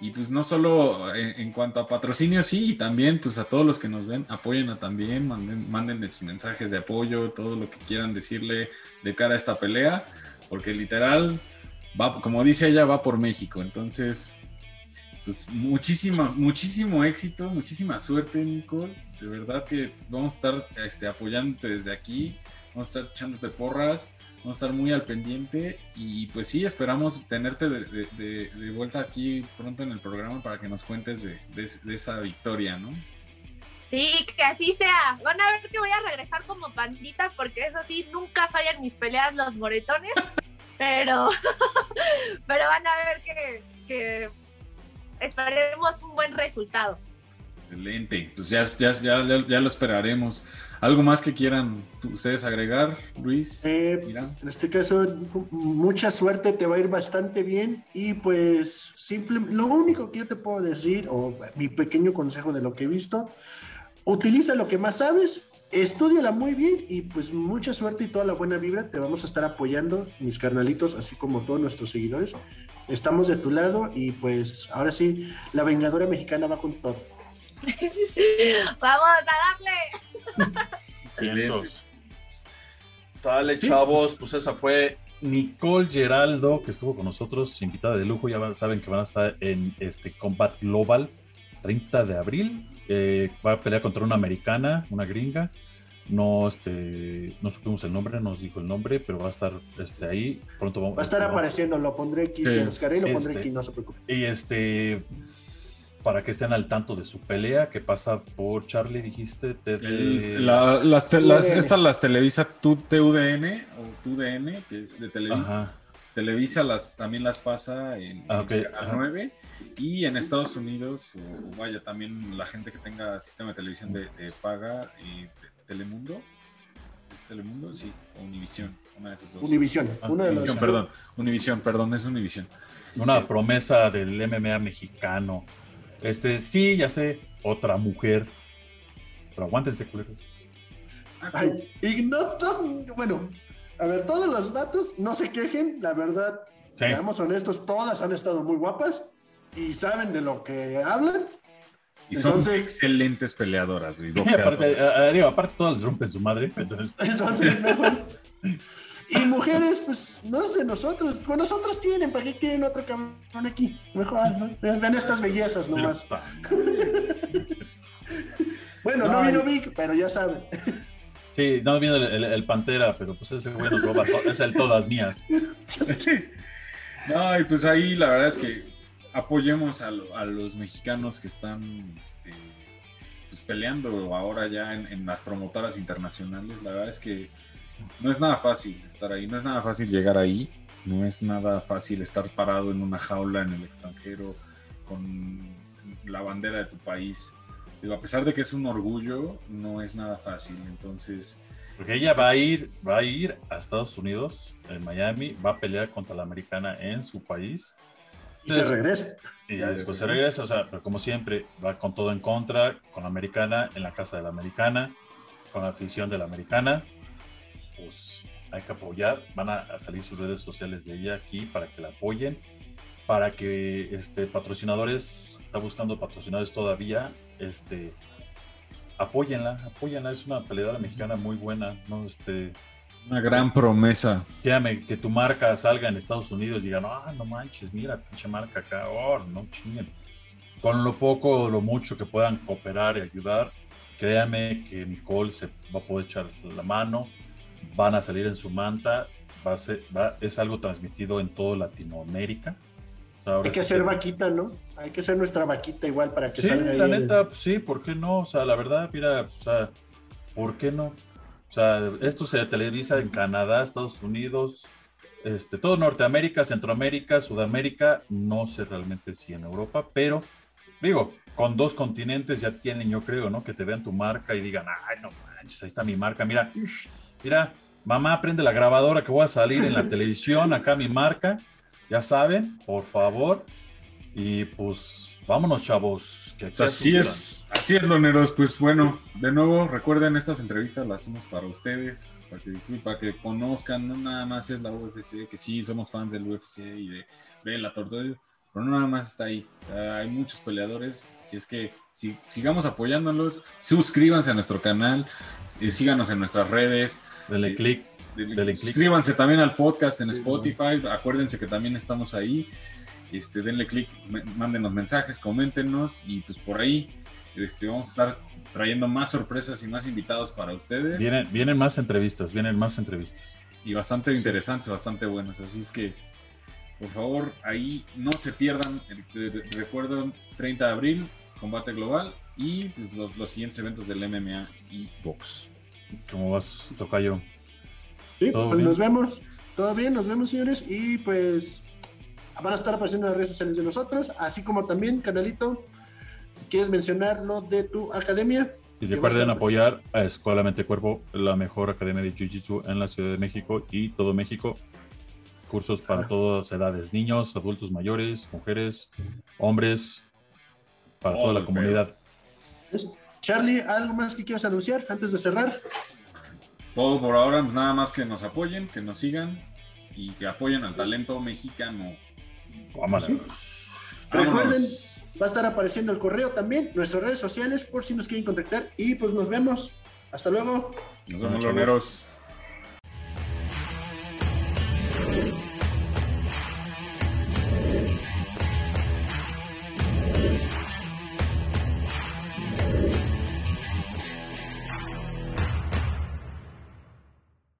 Y pues no solo en, cuanto a patrocinio, sí, y también pues a todos los que nos ven, apóyenla también, manden, manden sus mensajes de apoyo, todo lo que quieran decirle de cara a esta pelea, porque literal, va, como dice ella, va por México. Entonces, pues muchísimo, muchísimo éxito, muchísima suerte, Nicole. De verdad que vamos a estar este, apoyándote desde aquí, vamos a estar echándote porras Vamos a estar muy al pendiente y pues sí, esperamos tenerte de, vuelta aquí pronto en el programa para que nos cuentes de, esa victoria, ¿no? Sí, que así sea. Van a ver que voy a regresar como pandita porque eso sí, nunca fallan mis peleas los moretones, pero, pero van a ver que, que esperemos un buen resultado. Excelente, pues ya, ya, ya, ya lo esperaremos. ¿Algo más que quieran ustedes agregar, Luis? Eh, en este caso, mucha suerte, te va a ir bastante bien y pues simple, lo único que yo te puedo decir, o mi pequeño consejo de lo que he visto, utiliza lo que más sabes, estudiala muy bien y pues mucha suerte y toda la buena vibra, te vamos a estar apoyando, mis carnalitos, así como todos nuestros seguidores, estamos de tu lado y pues ahora sí, la Vengadora Mexicana va con todo. Vamos a darle. Dale, chavos, pues esa fue Nicole Geraldo, que estuvo con nosotros, invitada de lujo. Ya saben que van a estar en este Combat Global 30 de abril. Eh, va a pelear contra una americana, una gringa. No, este, no supimos el nombre, no nos dijo el nombre, pero va a estar este, ahí. Pronto vamos, va a estar apareciendo, lo pondré aquí, lo buscaré y lo pondré este, aquí, no se preocupe. Y este, para que estén al tanto de su pelea que pasa por Charlie, dijiste. las, estas las Televisa TUDN o TUDN, que es de Televisa. Televisa las, también las pasa en, ah, a 9 y en Estados Unidos, o, vaya, también la gente que tenga sistema de televisión de, paga y Telemundo. ¿Es Telemundo? Sí, o Univisión, una de esas dos. Univisión, ah, una de perdón, Univisión, perdón, es Univisión. Una promesa del MMA mexicano este, sí, ya sé, otra mujer. Pero aguántense, culeros. Ay, y no, bueno, a ver, todos los datos no se quejen, la verdad, seamos honestos, todas han estado muy guapas y saben de lo que hablan. Y son excelentes peleadoras. aparte, eh, digo, aparte, todas les rompen su madre. Entonces, entonces mejor. Y mujeres, pues no es de nosotros. Con nosotros tienen, ¿para qué quieren otro cabrón aquí? Mejor, ¿no? Ven estas bellezas nomás. bueno, no, vino Vic, pero ya saben. Sí, no vino el, Pantera, pero pues ese güey nos roba, es el todas mías. no, y pues ahí la verdad es que apoyemos a, los mexicanos que están este, pues, peleando ahora ya en, en las promotoras internacionales. La verdad es que no es nada fácil estar ahí, no es nada fácil llegar ahí, no es nada fácil estar parado en una jaula en el extranjero con la bandera de tu país. Digo, a pesar de que es un orgullo, no es nada fácil. Entonces. Porque ella va a ir, va a ir a Estados Unidos, en Miami, va a pelear contra la americana en su país. Y se regresa. Y ya después se regresa, o sea, pero como siempre, va con todo en contra, con la americana, en la casa de la americana, con la afición de la americana pues hay que apoyar. Van a, salir sus redes sociales de ella aquí para que la apoyen. Para que este, patrocinadores, está buscando patrocinadores todavía, este, apóyenla, apóyenla. Es una peleadora mexicana muy buena, ¿no? Este, una gran promesa. Créame, que tu marca salga en Estados Unidos y digan, ah, no manches, mira, pinche marca acá, oh, no chinguen. Con lo poco o lo mucho que puedan cooperar y ayudar, créame que Nicole se va a poder echar la mano van a salir en su manta, va a ser, va, es algo transmitido en toda Latinoamérica. Hay que hacer vaquita, ¿no? Hay que hacer nuestra vaquita igual para que sí, salga la neta, pues sí, ¿por qué no? O sea, la verdad, mira, o sea, ¿por qué no? O sea, esto se televisa en Canadá, Estados Unidos, este, todo Norteamérica, Centroamérica, Sudamérica, no sé realmente si en Europa, pero digo, con dos continentes ya tienen, yo creo, ¿no? Que te vean tu marca y digan, ay, no manches, ahí está mi marca, mira, mira, mamá, prende la grabadora que voy a salir en la televisión, acá mi marca, ya saben, por favor, y pues vámonos, chavos. Que así es, así es, Loneros. Pues bueno, de nuevo, recuerden, estas entrevistas las hacemos para ustedes, para que disfruten, para que conozcan, no nada más es la UFC, que sí, somos fans del UFC y de, de la tortuga pero no nada más está ahí. hay muchos peleadores. Si es que si, sigamos apoyándolos, suscríbanse a nuestro canal, eh, síganos en nuestras redes. Denle click. Suscríbanse también al podcast en Spotify. Acuérdense que también estamos ahí. Este, denle click, mándenos mensajes, coméntenos y pues por ahí este, vamos a estar trayendo más sorpresas y más invitados para ustedes. Vienen, vienen más entrevistas, vienen más entrevistas. Y bastante interesantes, bastante buenas. Así es que por favor, ahí no se pierdan. El, recuerdo 30 de abril, combate global y pues, los, siguientes eventos del MMA y box. ¿Cómo vas, Tocayo? Sí, pues nos vemos. Todo bien, nos vemos, señores. Y pues van a estar apareciendo en las redes sociales de nosotros, así como también, canalito, ¿quieres mencionar lo de tu academia? Y recuerden apoyar a Escuela Mente Cuerpo, la mejor academia de Jiu-Jitsu en la Ciudad de México y todo México cursos para todas edades, niños, adultos mayores, mujeres, hombres, para toda la comunidad. Charlie, ¿algo más que quieras anunciar antes de cerrar? Todo por ahora, pues nada más que nos apoyen, que nos sigan y que apoyen al talento mexicano. Recuerden, va a estar apareciendo el correo también, nuestras redes sociales, por si nos quieren contactar. Y pues nos vemos. Hasta luego. Nos vemos, loneros.